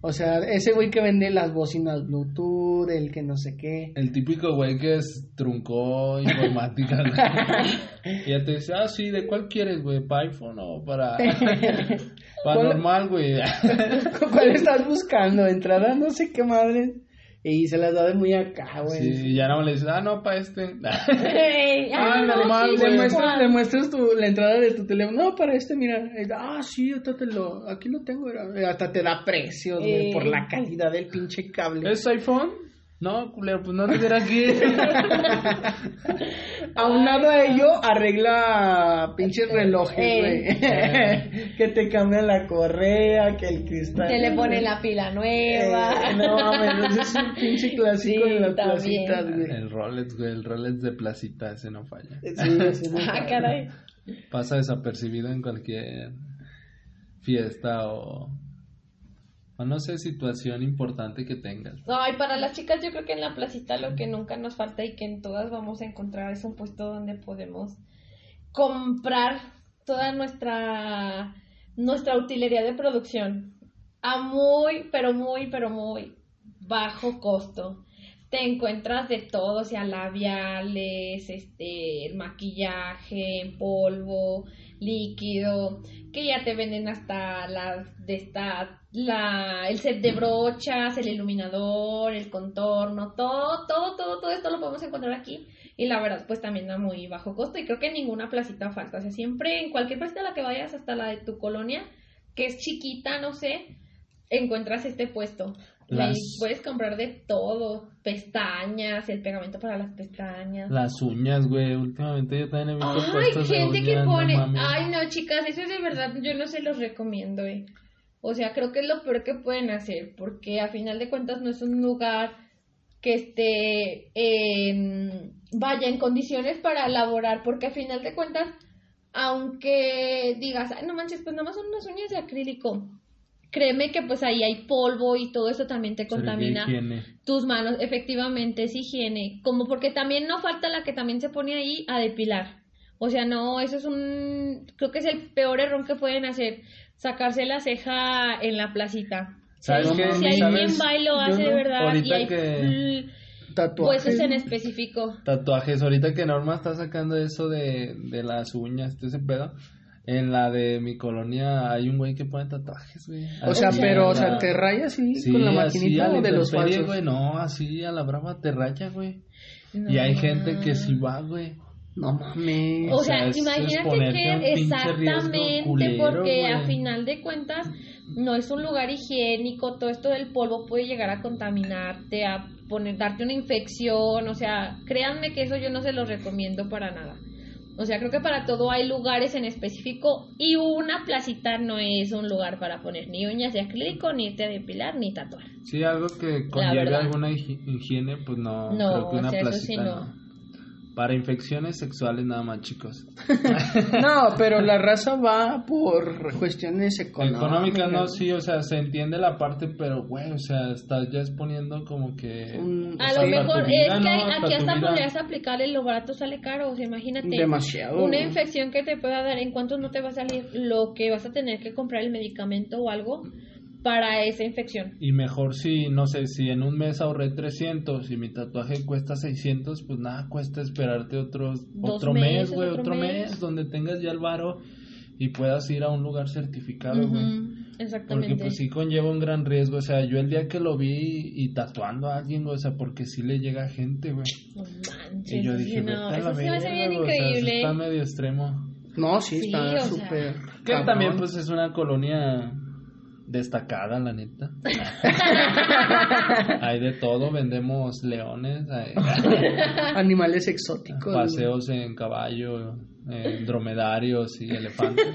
O sea, ese güey que vende las bocinas Bluetooth, el que no sé qué. El típico güey que es truncó informática. [LAUGHS] y ya te dice, ah, sí, ¿de cuál quieres, güey? ¿Para iPhone o para, [LAUGHS] para normal, güey? [LAUGHS] ¿Cuál estás buscando? Entrada, no sé qué madre. Y se las da de muy acá, güey. sí, y ya no le dices, ah, no, para este. [LAUGHS] [LAUGHS] Ah, no, normal, sí, Le güey. muestras, le muestras tu, la entrada de tu teléfono. No, para este, mira. Eh, Ah, sí, ahorita te lo, aquí lo tengo. era- eh, Hasta te da precios, güey, Eh. por la calidad del pinche cable. ¿Es iPhone? No, culero, pues no te dirá aquí. [LAUGHS] Aunado a ello, arregla pinches relojes, Eh. güey. [LAUGHS] que te cambian la correa, que el cristal. Se le pone la pila nueva. Eh, no mames, ese es un pinche clásico Sí, de las también. placitas, güey. el Rolex, güey, el Rolex de placita, ese no falla. Sí, ese no [LAUGHS] ah, falla. caray. Pasa desapercibido en cualquier fiesta o, o no sé, situación importante que tengas. Ay, para las chicas yo creo que en la placita lo que nunca nos falta y que en todas vamos a encontrar es un puesto donde podemos comprar toda nuestra nuestra utilería de producción a muy, pero muy, pero muy bajo costo. Te encuentras de todo, o sea, labiales, este, maquillaje en polvo, líquido, que ya te venden hasta las de esta la el set de brochas, el iluminador, el contorno, todo, todo, todo, todo esto lo podemos encontrar aquí. Y la verdad pues también a muy bajo costo. Y creo que ninguna placita falta, o sea, siempre en cualquier placita a la que vayas hasta la de tu colonia, que es chiquita, no sé, encuentras este puesto. Y Las- puedes comprar de todo, pestañas, el pegamento para las pestañas. Las uñas, güey, últimamente yo también he visto Ay, de gente que uñas, no pone. mames. Ay, no, chicas, eso es de verdad, yo no se los recomiendo, eh. O sea, creo que es lo peor que pueden hacer, porque a final de cuentas no es un lugar que esté, en- vaya, en condiciones para elaborar, porque a final de cuentas, aunque digas, ay, no manches, pues nada más son unas uñas de acrílico. Créeme que pues ahí hay polvo y todo eso también te contamina higiene. tus manos, efectivamente, es higiene. Como porque también no falta la que también se pone ahí a depilar. O sea, no, eso es un, creo que es el peor error que pueden hacer, sacarse la ceja en la placita. ¿Sabes si, qué? si quien va y lo hace de verdad y hay que- Tatuajes. huesos en específico. Tatuajes, ahorita que Norma está sacando eso de, de las uñas, todo ese pedo. En la de mi colonia hay un güey que pone tatuajes, güey. O sea, Así pero, o sea, te raya así Sí, con la así maquinita a la o de los falsos. güey, no, así a la brava te raya, güey. No. Y hay gente que sí va, güey. No mames. O O sea, es- imagínate que exactamente, culero, porque a final de cuentas no es un lugar higiénico, todo esto del polvo puede llegar a contaminarte, a poner, darte una infección, o sea, créanme que eso yo no se los recomiendo para nada. O sea, creo que para todo hay lugares en específico y una placita no es un lugar para poner ni uñas de acrílico, ni irte a depilar, ni tatuar. Sí, algo que conlleve alguna higi- higiene, pues no, No, creo que una o sea, eso sí no. no. Para infecciones sexuales nada más, chicos. [LAUGHS] No, pero la raza va por cuestiones económicas. Económicas no, sí, o sea, se entiende la parte, pero güey, o sea, estás ya exponiendo como que... Un- A lo mejor es que ¿no? hay- Para aquí hasta podrías aplicarle lo barato sale caro, o sea, imagínate. Demasiado. Una infección que te pueda dar, ¿en cuánto no te va a salir lo que vas a tener que comprar el medicamento o algo para esa infección? Y mejor si, no sé, si en un mes ahorré 300 y mi tatuaje cuesta 600, pues nada, cuesta esperarte otros, Dos otro mes, güey, otro otro mes. mes. donde tengas ya el varo y puedas ir a un lugar certificado, güey. Ujú, Porque Exactamente. pues sí conlleva un gran riesgo, o sea, yo el día que lo vi y tatuando a alguien, o sea, porque sí le llega gente, güey. No manches, Y yo dije, no, la eso sí me hace bien o sea, está medio extremo. No, sí, Sí, está sea. súper. Que también pues es una colonia destacada, la neta. [LAUGHS] hay de todo, vendemos leones, hay [LAUGHS] Animales exóticos. güey. paseos en caballo, dromedarios y elefantes. [LAUGHS]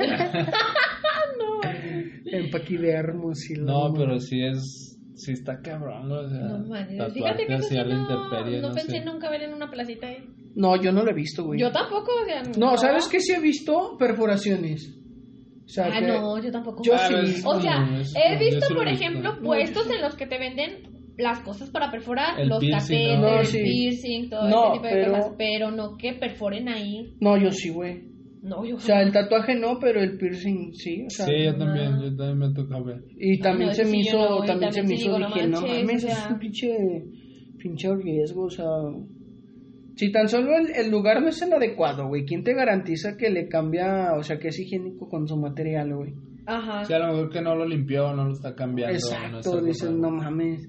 En paquidermos y no, pero sí es, sí está cabrón, o sea, No Fíjate que sí la no, no no pensé sé. nunca ver en una placita ahí. No, yo no lo he visto, güey. Yo tampoco, o sea. No, ¿sabes qué? Sí he visto perforaciones. O sea, Ah, que- no, yo tampoco. Yo Ah, sí. O sea, he visto, por visto. ejemplo, puestos en los que te venden las cosas para perforar, El los piercing, catéteres, ¿no? No, sí. piercing, todo No, ese tipo de pero- cosas, pero no que perforen ahí. No, yo sí, güey. No, yo O sea, el tatuaje no, pero el piercing sí. O sea, Sí, yo también, yo también me toca ver. Y también no, se me hizo, también se me hizo, dije, no mames, o es un pinche, pinche riesgo, o sea... Si tan solo el, el lugar no es el adecuado, güey, ¿quién te garantiza que le cambia, o sea, que es higiénico con su material, güey? Ajá. Sí, a lo mejor que no lo limpió, no lo está cambiando. no Exacto, dicen, comprando. no mames.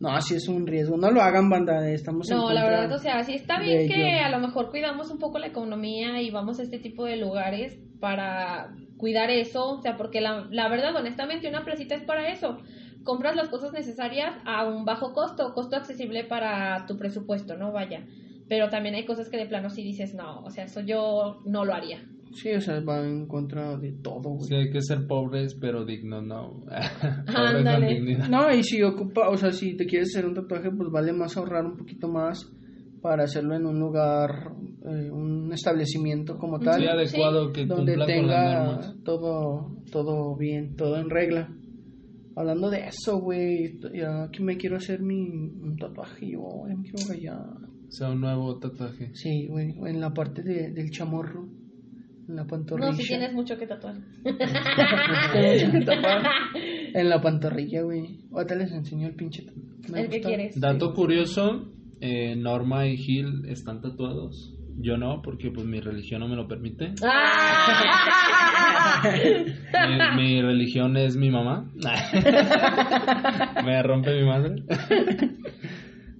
No, así es un riesgo. No lo hagan, banda, estamos en No, la contra verdad, o sea, sí está bien que ello. a lo mejor cuidamos un poco la economía y vamos a este tipo de lugares para cuidar eso, o sea, porque la, la verdad, honestamente, una placita es para eso. Compras las cosas necesarias a un bajo costo, costo accesible para tu presupuesto, ¿no? Vaya. Pero también hay cosas que de plano sí dices, no, o sea, eso yo no lo haría. Sí, o sea, va en contra de todo, güey. Sí, hay que ser pobres, pero dignos, no. [LAUGHS] Ándale. dignidad. No, y si ocupa, o sea, si te quieres hacer un tatuaje, pues vale más ahorrar un poquito más para hacerlo en un lugar, eh, un establecimiento como tal, Sí, adecuado, que donde tenga todo, todo bien, todo en regla. Hablando de eso, güey, ya aquí me quiero hacer mi un tatuaje, yo me quiero rayar. O sea, un nuevo tatuaje. Sí, güey, en la parte de- del chamorro, en la pantorrilla. No, si tienes mucho que tatuar. [LAUGHS] Mucho que tapar. En la pantorrilla, güey. Ahorita les enseño el pinche. me El que gusta. quieres. Dato curioso, eh, Norma y Gil están tatuados. Yo no, porque pues mi religión no me lo permite. [LAUGHS] ¡Ah! Mi, mi religión es mi mamá. [LAUGHS] me rompe mi madre.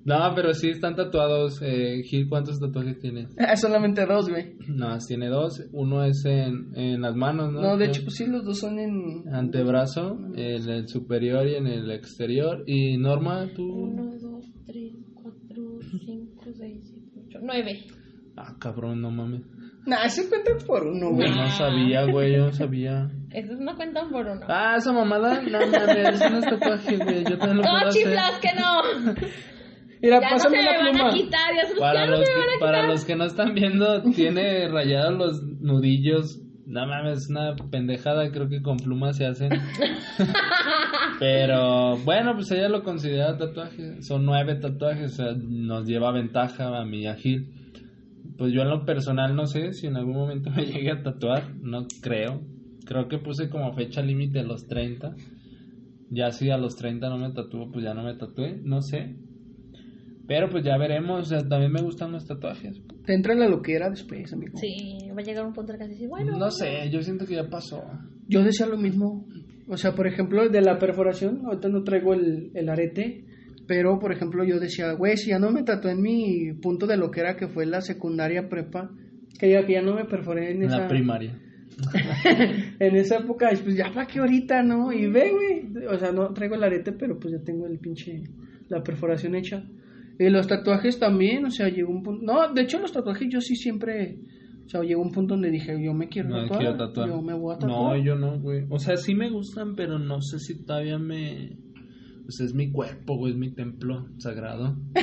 No, pero sí están tatuados. Eh, Gil, ¿cuántos tatuajes tienes? Ah, solamente dos, güey. [CLEARS THROAT] No, tiene dos. Uno es en, en las manos, ¿no? No, de hecho, pues sí, los dos son en. Antebrazo, en el superior y en el exterior. Y Norma, tú. Uno, dos, tres, cuatro, cinco, seis, siete, ocho, nueve. Ah, cabrón, no mames. Nah, se cuenta por uno, güey. Yo no sabía, güey, yo no sabía. Esos no cuentan por uno. Ah, esa mamada, no mames, eso no es tatuaje, güey. Yo también lo puedo ¡No, hacer. chiflas, que no! [LAUGHS] Mira, Ya no se pásame me la van pluma. a quitar, ya, se- Para ya no los, se me van que, para los que no están viendo, [LAUGHS] tiene rayados los nudillos. No mames, es una pendejada, creo que con plumas se hacen. [LAUGHS] Pero bueno, pues ella lo considera tatuaje. Son nueve tatuajes, o sea, nos lleva ventaja a a Gil. Pues yo en lo personal no sé si en algún momento me [LAUGHS] llegue a tatuar, no creo. Creo que puse como fecha límite los 30. Ya si a los 30 no me tatúo, pues ya no me tatué, no sé. Pero pues ya veremos, o sea, también me gustan los tatuajes. Te entra la loquera después, amigo. Sí, va a llegar un punto en el que dices, bueno. No sé, yo siento que ya pasó. Yo decía lo mismo. O sea, por ejemplo, de la perforación, ahorita no traigo el, el arete, pero por ejemplo, yo decía, güey, si ya no me tatué en mi punto de loquera que fue la secundaria prepa, que ya, que ya no me perforé en En esa. la primaria. [LAUGHS] en esa época, pues ya para qué ahorita, ¿no? Y ve, güey. O sea, no traigo el arete, pero pues ya tengo el pinche. La perforación hecha. Y los tatuajes también, o sea, llegó un punto. No, de hecho, los tatuajes yo sí siempre. O sea, llegó un punto donde dije, yo me quiero No tatuar. quiero tatuar. Yo me voy a No, yo no, güey. O sea, sí me gustan, pero no sé si todavía me... Pues es mi cuerpo, güey, es mi templo sagrado. [LAUGHS]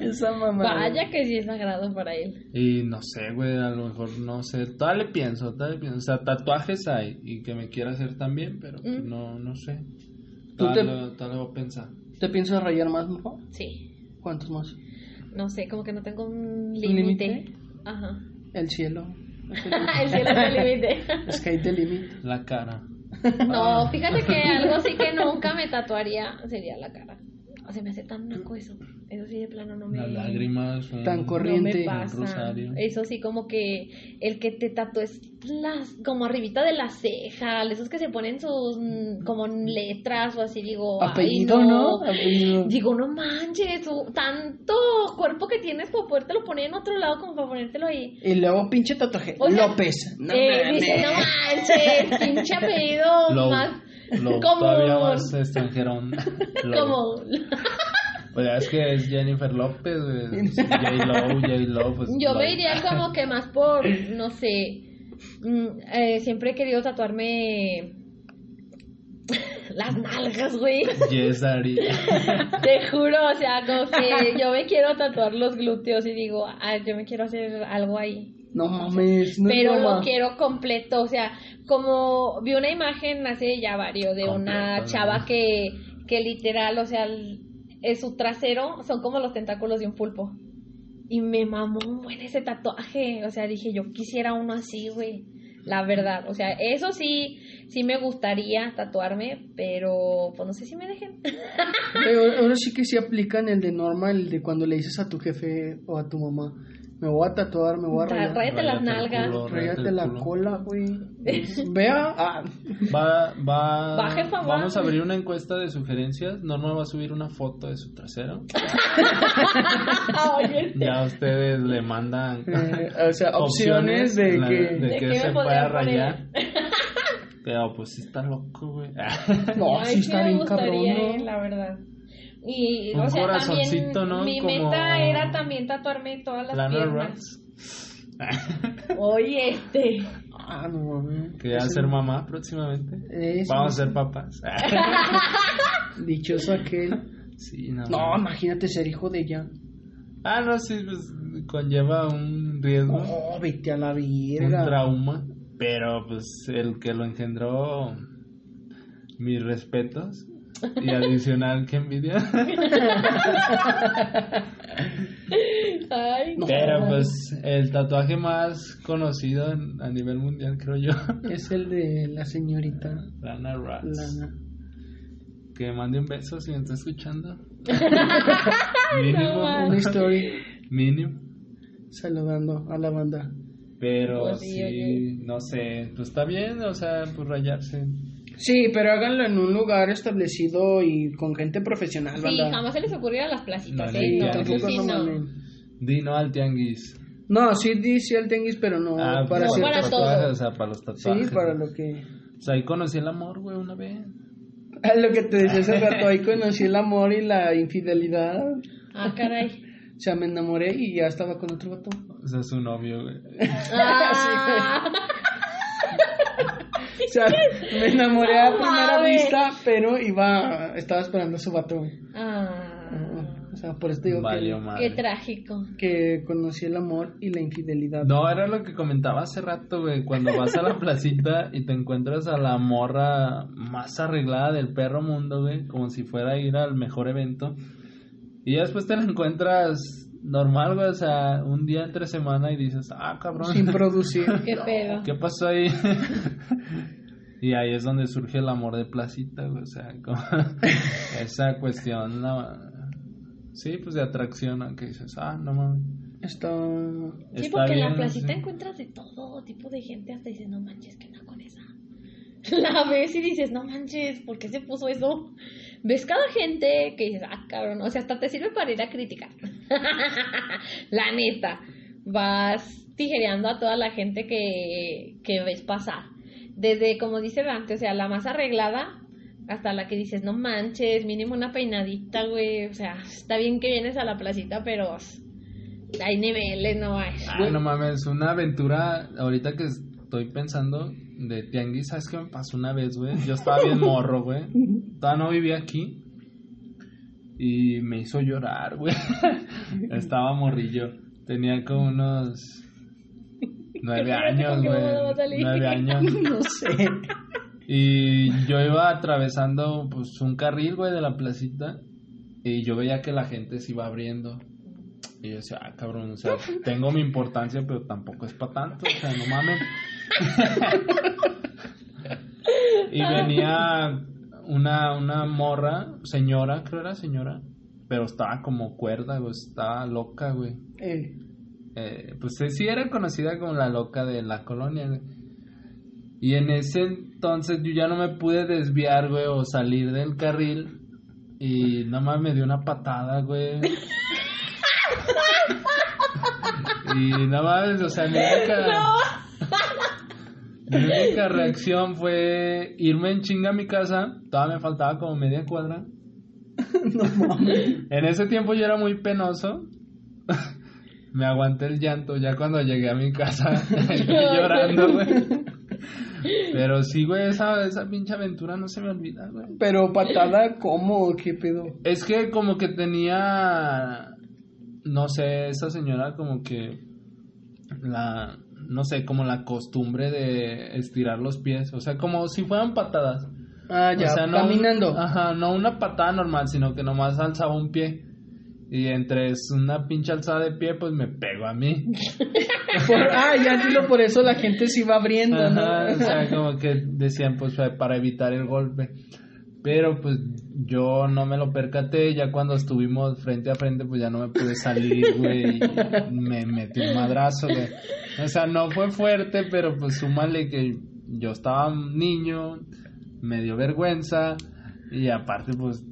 Esa mamá. Vaya que sí es sagrado para él. Y no sé, güey, a lo mejor no sé. Todavía le pienso, todavía le pienso. O sea, tatuajes hay y que me quiera hacer también, pero Mm. no, no sé. ¿Tú Todavía, te- lo- todavía lo voy a pensar. ¿Te piensas rayar más, mejor? Sí. ¿Cuántos más? No sé, como que no tengo un límite? límite. Ajá. El cielo. [LAUGHS] el cielo es el límite. Sky the limit. La cara. [LAUGHS] No, fíjate que algo sí que nunca me tatuaría sería la cara. O sea, me hace tan naco eso. Eso sí, de plano no me... Las lágrimas. un- Tan No corriente. me pasa. rosario. Eso sí, como que el que te tatúes las, como arribita de la ceja, esos que se ponen sus mm, como letras o así, digo, ay, Apellido, ¿no? Apellido. Digo, no manches, tanto cuerpo que tienes para podértelo poner en otro lado como para ponértelo ahí. Y luego pinche tatuaje. O sea, López. No eh, dice, no manches, pinche apellido Lo, más lo como- todavía más extranjero. [LAUGHS] Lo- como [LAUGHS] Pues ya es que es Jennifer López, güey. [LAUGHS] J-Lo, J-Lo, pues. Yo me iría como que más por, [LAUGHS] no sé, mm, eh, siempre he querido tatuarme [LAUGHS] las nalgas, güey. Yes, Ari. Te juro, o sea, como que yo me quiero tatuar los glúteos y digo, ah, yo me quiero hacer algo ahí. No mames, no pero lo quiero completo, o sea, como vi una imagen hace ya varios de una chava que, que literal, o sea, es su trasero son como los tentáculos de un pulpo. Y me mamó un buen ese tatuaje, o sea, dije, yo quisiera uno así, güey. La verdad, o sea, eso sí, sí me gustaría tatuarme, pero pues no sé si me dejen. Ahora sí que sí aplican el de norma, el de cuando le dices a tu jefe o a tu mamá, me voy a tatuar, me voy a rayar. Ráyate las nalgas. culo. Rayate la cola, güey. [LAUGHS] Vea. Ah, Va, va, Va, jefa, va. vamos a abrir una encuesta de sugerencias. Norma va a subir una foto de su trasero. [LAUGHS] Oye, Ya ustedes le mandan eh, o sea, opciones de la- que... de ¿De que se pueda rayar. [LAUGHS] Pero pues sí está loco, güey. No, Ay, sí está bien gustaría, cabrón, eh, ¿no? la verdad. Y, Un o sea, corazoncito, también ¿no? mi Como meta era también tatuarme todas las Lana piernas. [LAUGHS] Oye, este. Ah, no mames. Que va a Ese- ser mamá próximamente. Eso. Vamos a ser papás. [LAUGHS] Dichoso aquel. sí, no. No, imagínate ser hijo de ella. Ah, no, sí, pues conlleva un riesgo, Oh, vete a la un verga. trauma. Pero pues el que lo engendró, mis respetos. Y adicional, que envidia. Ay, No. Pero pues el tatuaje más conocido en- a nivel mundial, creo yo, Es el de la señorita Lana Rhodes. Lana. Que mande un beso si me está escuchando. [LAUGHS] No, Mínimo. Una story Mínimo. saludando a la banda. Pero sí, no sé, pues está bien, o sea, pues rayarse. Sí, pero háganlo en un lugar establecido y con gente profesional, Sí, banda. jamás se les ocurriría a las placitas, No, ¿eh? sí, No, tampoco sí, no no. Di no al tianguis. No, sí, di sí al tenguis, pero no Ah, para no, para todo. tatuajes, O sea, para los Sí, tatuajes. para lo que... Pues ahí conocí el amor, güey, una vez. Ah, lo que te decía hace rato, ahí conocí el amor y la infidelidad. Ah, caray. O sea, me enamoré y ya estaba con otro vato. O sea, su novio, güey. Ah, [LAUGHS] O sea, me enamoré a primera mames. vista, pero iba, estaba esperando a su vato. güey. ah, O sea, por eso te digo Valió que, madre. qué trágico. que conocí el amor y la infidelidad. No, era lo que comentaba hace rato, güey. Cuando vas a la [LAUGHS] placita y te encuentras a la morra más arreglada del perro mundo, güey. Como si fuera a ir al mejor evento. Y ya después te la encuentras normal, güey. O sea, un día entre semana y dices, ah, cabrón. Sin producir. [LAUGHS] Qué pedo. ¿Qué pasó ahí? [LAUGHS] y ahí es donde surge el amor de placita, güey. O sea, [LAUGHS] como [LAUGHS] esa cuestión, la- sí, pues de atracción, aunque dices, ah, no mames. Está... Sí, está porque en la placita sí. encuentras de todo tipo de gente, hasta dices, no manches, ¿qué onda con esa? [LAUGHS] La ves y dices, no manches, ¿por qué se puso eso? Ves cada gente que dices, ah, cabrón, o sea, hasta te sirve para ir a criticar. la neta, vas tijereando a toda la gente que, que ves pasar. Desde, como dice Dante, o sea, la más arreglada hasta la que dices, no manches, mínimo una peinadita, güey. O sea, está bien que vienes a la placita, pero hay niveles, no hay. Ay, no mames, una aventura, ahorita que estoy pensando de tianguis, ¿sabes qué me pasó una vez, güey? Yo estaba bien morro, güey. Todavía no vivía aquí. Y me hizo llorar, güey. [LAUGHS] estaba morrillo. Tenía como unos nueve años, ¿Por qué no va a güey. Nueve años. [LAUGHS] No sé. Y yo iba atravesando pues un carril, güey, de la placita. Y yo veía que la gente se iba abriendo. Y yo decía, ah, cabrón, o sea, [LAUGHS] tengo mi importancia, pero tampoco es para tanto, o sea, no mames. [LAUGHS] y venía una, una morra, señora, creo era señora, pero estaba como cuerda, güey, estaba loca, güey. Eh, Eh, pues eh, sí era conocida como la loca de la colonia, güey. Y en ese entonces yo ya no me pude desviar, güey, o salir del carril. Y nada más me dio una patada, güey. y nada más, o sea, mi única, [LAUGHS] mi única reacción fue irme en chinga a mi casa. Todavía me faltaba como media cuadra. [LAUGHS] No mames. En ese tiempo yo era muy penoso. Me aguanté el llanto ya cuando llegué a mi casa [LAUGHS] [LAUGHS] llorando, güey. Pero sí, güey, esa, esa pinche aventura no se me olvida, güey. Pero patada, ¿cómo? ¿Qué pedo? Es que como que tenía, no sé, esa señora como que la, no sé, como la costumbre de estirar los pies, o sea, como si fueran patadas. Ah, ya, O sea, no un- caminando. ajá, no una patada normal, sino que nomás alzaba un pie. Y entre una pinche alzada de pie, pues me pego a mí. [LAUGHS] Por- ah, ya entiendo, por eso la gente se iba abriendo, ¿no? Ajá, o sea, [LAUGHS] como que decían, pues para evitar el golpe. Pero pues yo no me lo percaté, ya cuando estuvimos frente a frente, pues ya no me pude salir, güey. Me metí un madrazo, güey. O sea, no fue fuerte, pero pues súmale que yo estaba niño, me dio vergüenza y aparte, pues,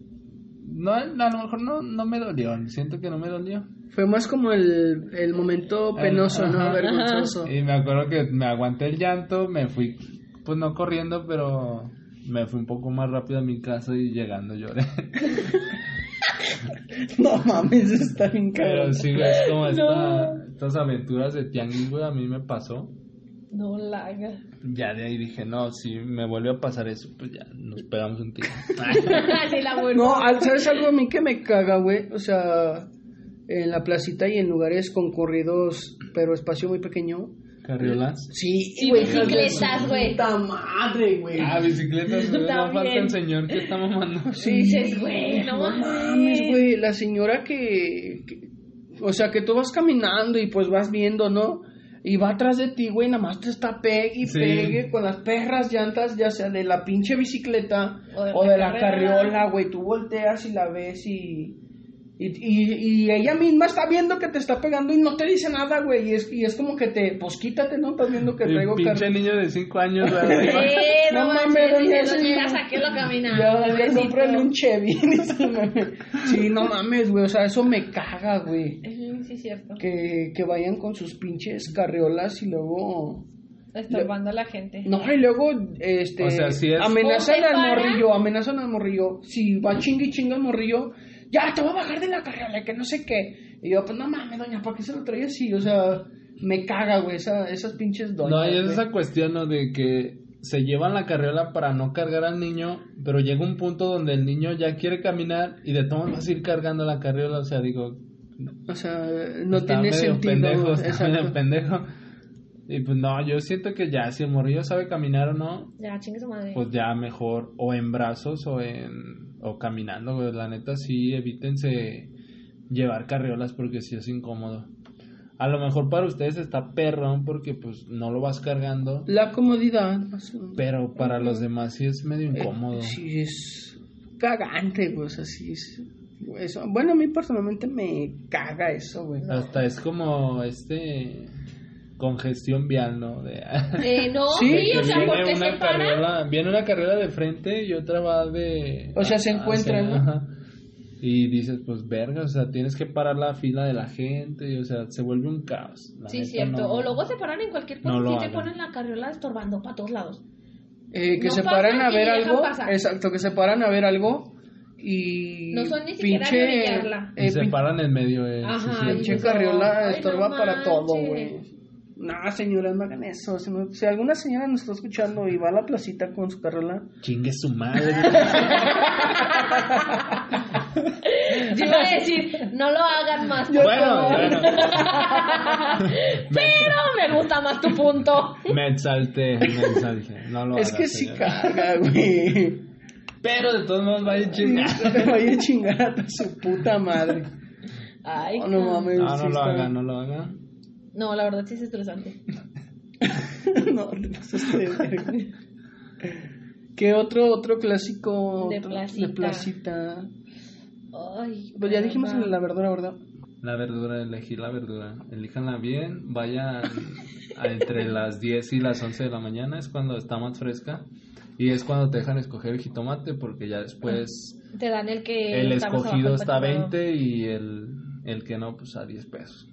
no, a lo mejor no, no me dolió, siento que no me dolió. Fue más como el, el momento penoso, ¿no? Ajá. Vergonzoso. Y me acuerdo que me aguanté el llanto, me fui, pues no corriendo, pero me fui un poco más rápido a mi casa y llegando lloré. [LAUGHS] No mames, está bien Pero cabrón. sí, es como [LAUGHS] esta- No. estas aventuras de tianguis, güey, a mí me pasó. No la hagas. Ya de ahí dije, no, si me vuelve a pasar eso, pues ya nos pegamos un tiro. [LAUGHS] No, al- ¿sabes algo a mí que me caga, güey? O sea, en la placita y en lugares concurridos, pero espacio muy pequeño. ¿Carriolas? Sí, Sí, güey. bicicletas, güey. Puta madre, güey. Ah, bicicletas, güey, no falta el señor que está mamando. Sí, dices, güey, no mames, mames. güey. La señora que, que- O sea, que tú vas caminando y pues vas viendo, ¿no? Y va atrás de ti, güey, nada más te está pegue y Sí. pegue con las perras llantas, ya sea de la pinche bicicleta O de o la de la carriola. carriola, güey. Tú volteas y la ves y. Y, y, y ella misma está viendo que te está pegando y no te dice nada, güey. Y es, y es como que te, pues quítate, ¿no? Estás viendo que El traigo pinche carriola. niño de 5 años, [LAUGHS] güey. Eh, no, No mames, dice, señora. sáquelo a caminar. Ya, ya, cómprale un Chevy. [LAUGHS] sí, no mames, güey. O sea, eso me caga, güey. Sí, cierto. Que, que vayan con sus pinches carriolas y luego. Estorbando a la gente. No, y luego, este. O sea, sí es- Amenazan al morrillo, amenazan al morrillo. Si va chingue y chinga al morrillo, ya te voy a bajar de la carriola, que no sé qué. Y yo, pues no mames, doña, ¿para qué se lo trae así? O sea, me caga, güey, esa, esas pinches doñas. No, y es güey. esa cuestión, ¿no? De que se llevan la carriola para no cargar al niño, pero llega un punto donde el niño ya quiere caminar y de todos vas a ir cargando la carriola, o sea, digo, O sea, no está tiene medio sentido. pendejo, está medio pendejo. Y pues no, yo siento que ya, si el morrillo sabe caminar o no, Ya, chingue su madre. pues ya mejor o en brazos o en o caminando, güey. La neta sí, evítense llevar carriolas porque sí es incómodo. A lo mejor para ustedes está perrón porque pues no lo vas cargando, La comodidad. menos. pero para los demás sí es medio Eh, incómodo. Sí, es cagante, güey. O sea, sí es. Eso. Bueno, a mí personalmente me caga eso, güey. Hasta es como este congestión vial, ¿no? De, Eh, no, [LAUGHS] Sí, o sea, viene porque una se para. carriola, viene una carrera de frente y otra va de O sea, se encuentran, ¿no? ajá. Y dices, pues verga, o sea, tienes que parar la fila de la gente, y, o sea, se vuelve un caos. La Sí, neta, cierto. no. O luego se paran en cualquier No lo cosa y te ponen la carriola estorbando para todos lados. Eh, que No se paran a ver algo. Exacto, que se paran a ver algo. Y. No son ni siquiera. Y eh, se paran en medio. eh, Ajá, sí, Pinche carriola "Ay, estorba no para todo, manches". güey. No, señoras, no hagan eso. Si, no- si alguna señora nos está escuchando y va a la placita con su carriola, Chingue su madre. Yo iba a decir, no lo hagan más. Por bueno, favor. bueno. [LAUGHS] Pero me gusta más tu punto. Me exalté, me exalté. No lo es hagas, que sí señora. caga, güey. Pero de todos modos vaya chingar. Te [LAUGHS] vaya a chingar a su puta madre. Ay, No, no mames. No, lo está- haga, no lo haga. No, la verdad sí es estresante. [LAUGHS] no, te pasaste de. ¿Qué otro, otro clásico De placita. de placita? Ay, Pues ya dijimos la verdura, ¿verdad? La verdura, elegir la verdura. Elíjanla bien, vayan a entre las 10 y las 11 de la mañana, es cuando está más fresca. Y es cuando te dejan escoger el jitomate, porque ya después Te dan el que. el escogido está a apachurrado. 20 y el, el que no, pues a 10 pesos.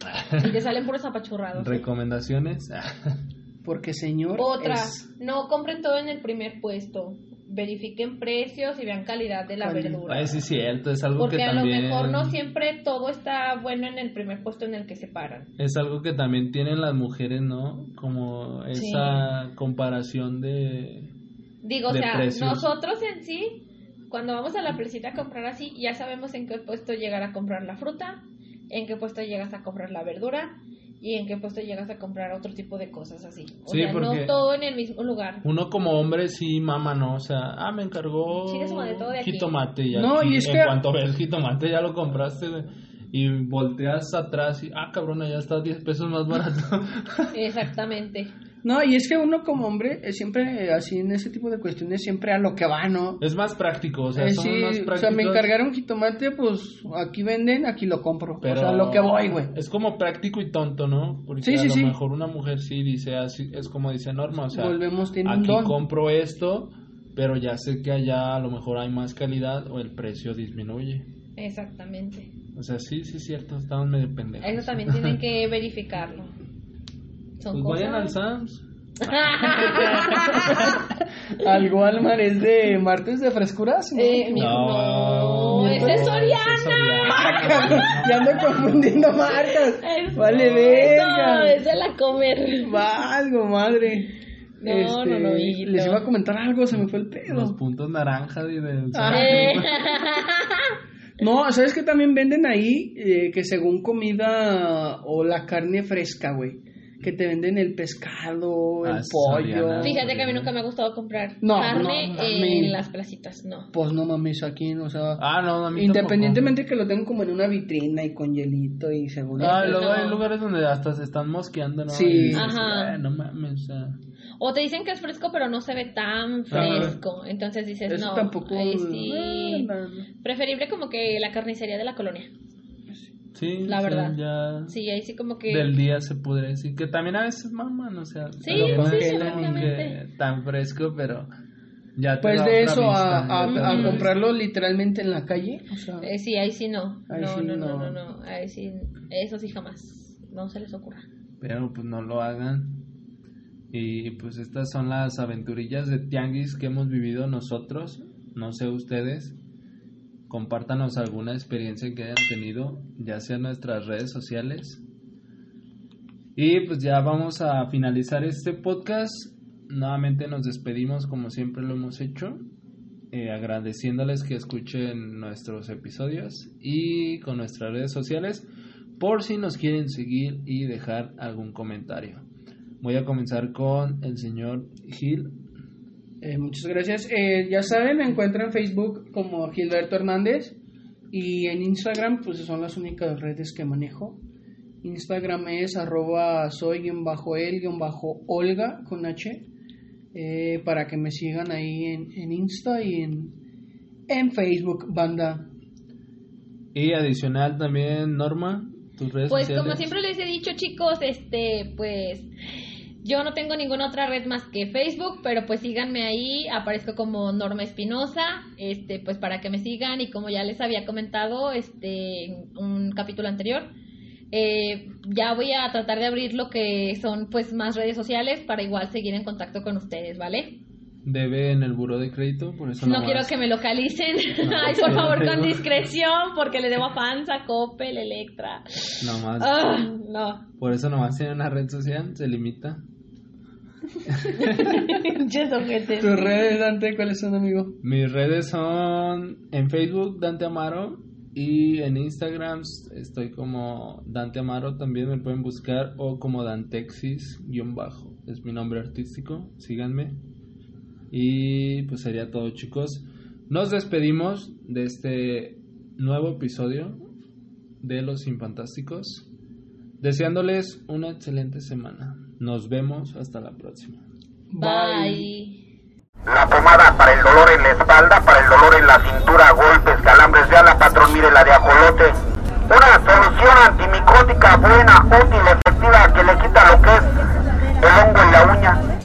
[LAUGHS] Y te salen puros apachurrados. Recomendaciones. [LAUGHS] Porque, señor. Otra, es- no compren todo en el primer puesto. verifiquen precios y vean calidad de la verdura. Ay, sí, es cierto, es algo Porque que a también... lo mejor no siempre todo está bueno en el primer puesto en el que se paran. Es algo que también tienen las mujeres, ¿no? Como Sí. esa comparación de... Digo, o sea, precios. nosotros en sí, cuando vamos a la placita a comprar así, ya sabemos en qué puesto llegar a comprar la fruta, en qué puesto llegas a comprar la verdura y en qué puesto llegas a comprar otro tipo de cosas así. O Sí, sea, porque- no todo en el mismo lugar. Uno como hombre sí mama, ¿no? O sea, ah, me encargó aquí. jitomate y No, aquí, y es en que- cuanto ves jitomate ya lo compraste y volteas atrás y, ah, cabrón, ya está 10 pesos más barato. [LAUGHS] Exactamente. No, y es que uno como hombre, eh, siempre eh, así en ese tipo de cuestiones, siempre a lo que va, ¿no? es más práctico, o sea, Eh, sí, más o sea, prácticos. me encargaron jitomate, pues aquí venden, aquí lo compro. Pero o sea, lo que voy, güey. Es como práctico y tonto, ¿no? Porque Sí, a sí, lo sí. mejor una mujer sí dice así, es como dice Norma, o sea, Volvemos, tiene un aquí don. compro esto, pero ya sé que allá a lo mejor hay más calidad o el precio disminuye. Exactamente. O sea, sí, sí es cierto, estamos medio pendejos. Eso también tienen que [LAUGHS] verificarlo. Son Pues vayan al cosas. Sams. [LAUGHS] Al Walmart es de martes de frescuras, ¿no? Eh, no, ese es Soriana. [LAUGHS] ya ando confundiendo marcas. Es- Vale, no, verga. Es de la comer. Valgo, madre. No, no, no, hijito. Les iba a comentar algo, se me fue el Los pedo. puntos naranjas y del No, ¿sabes que también venden ahí? Eh, que según comida o la carne fresca, güey. Que te venden el pescado, el Ah, pollo. Fíjate que a mí nunca me ha gustado comprar No, carne no, en las placitas, no. Pues no mames, aquí, o sea. Ah, no, a mí Independientemente que lo tengo como en una vitrina y con hielito y según. tampoco. Ah, luego no. hay lugares donde hasta se están mosqueando, ¿no? Sí. Y Ajá. "Ah, no mames, o sea. O te dicen que es fresco, pero no se ve tan fresco. Entonces dices, Eso no, tampoco. ahí eh, sí. no. Preferible como que la carnicería de la colonia. Sí, La verdad. ya Sí, ahí sí como que... del día se podría decir. Que también a veces maman, o sea. Sí, lo sí, que tan fresco, pero ya te Pues de eso vista, a, a- a otra comprarlo literalmente en la calle. O sea, Eh, sí, ahí sí no. Ahí no, sí no, no, no. no, no. Ahí sí, eso sí jamás. No se les ocurra. pero pues no lo hagan. Y pues estas son las aventurillas de tianguis que hemos vivido nosotros, no sé ustedes. Compártanos alguna experiencia que hayan tenido, ya sea en nuestras redes sociales. Y pues ya vamos a finalizar este podcast. Nuevamente nos despedimos como siempre lo hemos hecho, eh, agradeciéndoles que escuchen nuestros episodios y con nuestras redes sociales por si nos quieren seguir y dejar algún comentario. Voy a comenzar con el señor Gil. Eh, muchas gracias. Eh, ya saben, me encuentran en Facebook como Gilberto Hernández y en Instagram, pues son las únicas redes que manejo. Instagram es arroba soy-el-olga con H eh, para que me sigan ahí en, en Insta y en, en Facebook, banda. Y adicional también Norma, tus redes Pues sociales. como siempre les he dicho chicos, este, pues yo no tengo ninguna otra red más que Facebook, pero pues síganme ahí, aparezco como Norma Espinosa, este, pues para que me sigan. Y como ya les había comentado, este, en un capítulo anterior, eh, ya voy a tratar de abrir lo que son pues más redes sociales para igual seguir en contacto con ustedes, ¿vale? Debe en el buro de crédito, por eso No nomás- quiero que me localicen, [LAUGHS] ay por favor con discreción, porque le debo a Panza, Coppel, Electra, nomás- ah, no. Por eso nomás tiene una red social, se limita. [LAUGHS] ¿Tus redes, Dante, cuáles son, amigo? Mis redes son en Facebook Dante Amaro y en Instagram estoy como Dante Amaro. También me pueden buscar o como Dantexis guion bajo. Es mi nombre artístico síganme. Y pues sería todo chicos. Nos despedimos de este nuevo episodio de Los Infantásticos deseándoles una excelente semana nos vemos hasta la próxima. Bye. La pomada para el dolor en la espalda, para el dolor en la cintura, golpes, calambres de la patrón, mire la de ajolote. Una solución antimicótica buena, útil, efectiva, que le quita lo que es el hongo en la uña.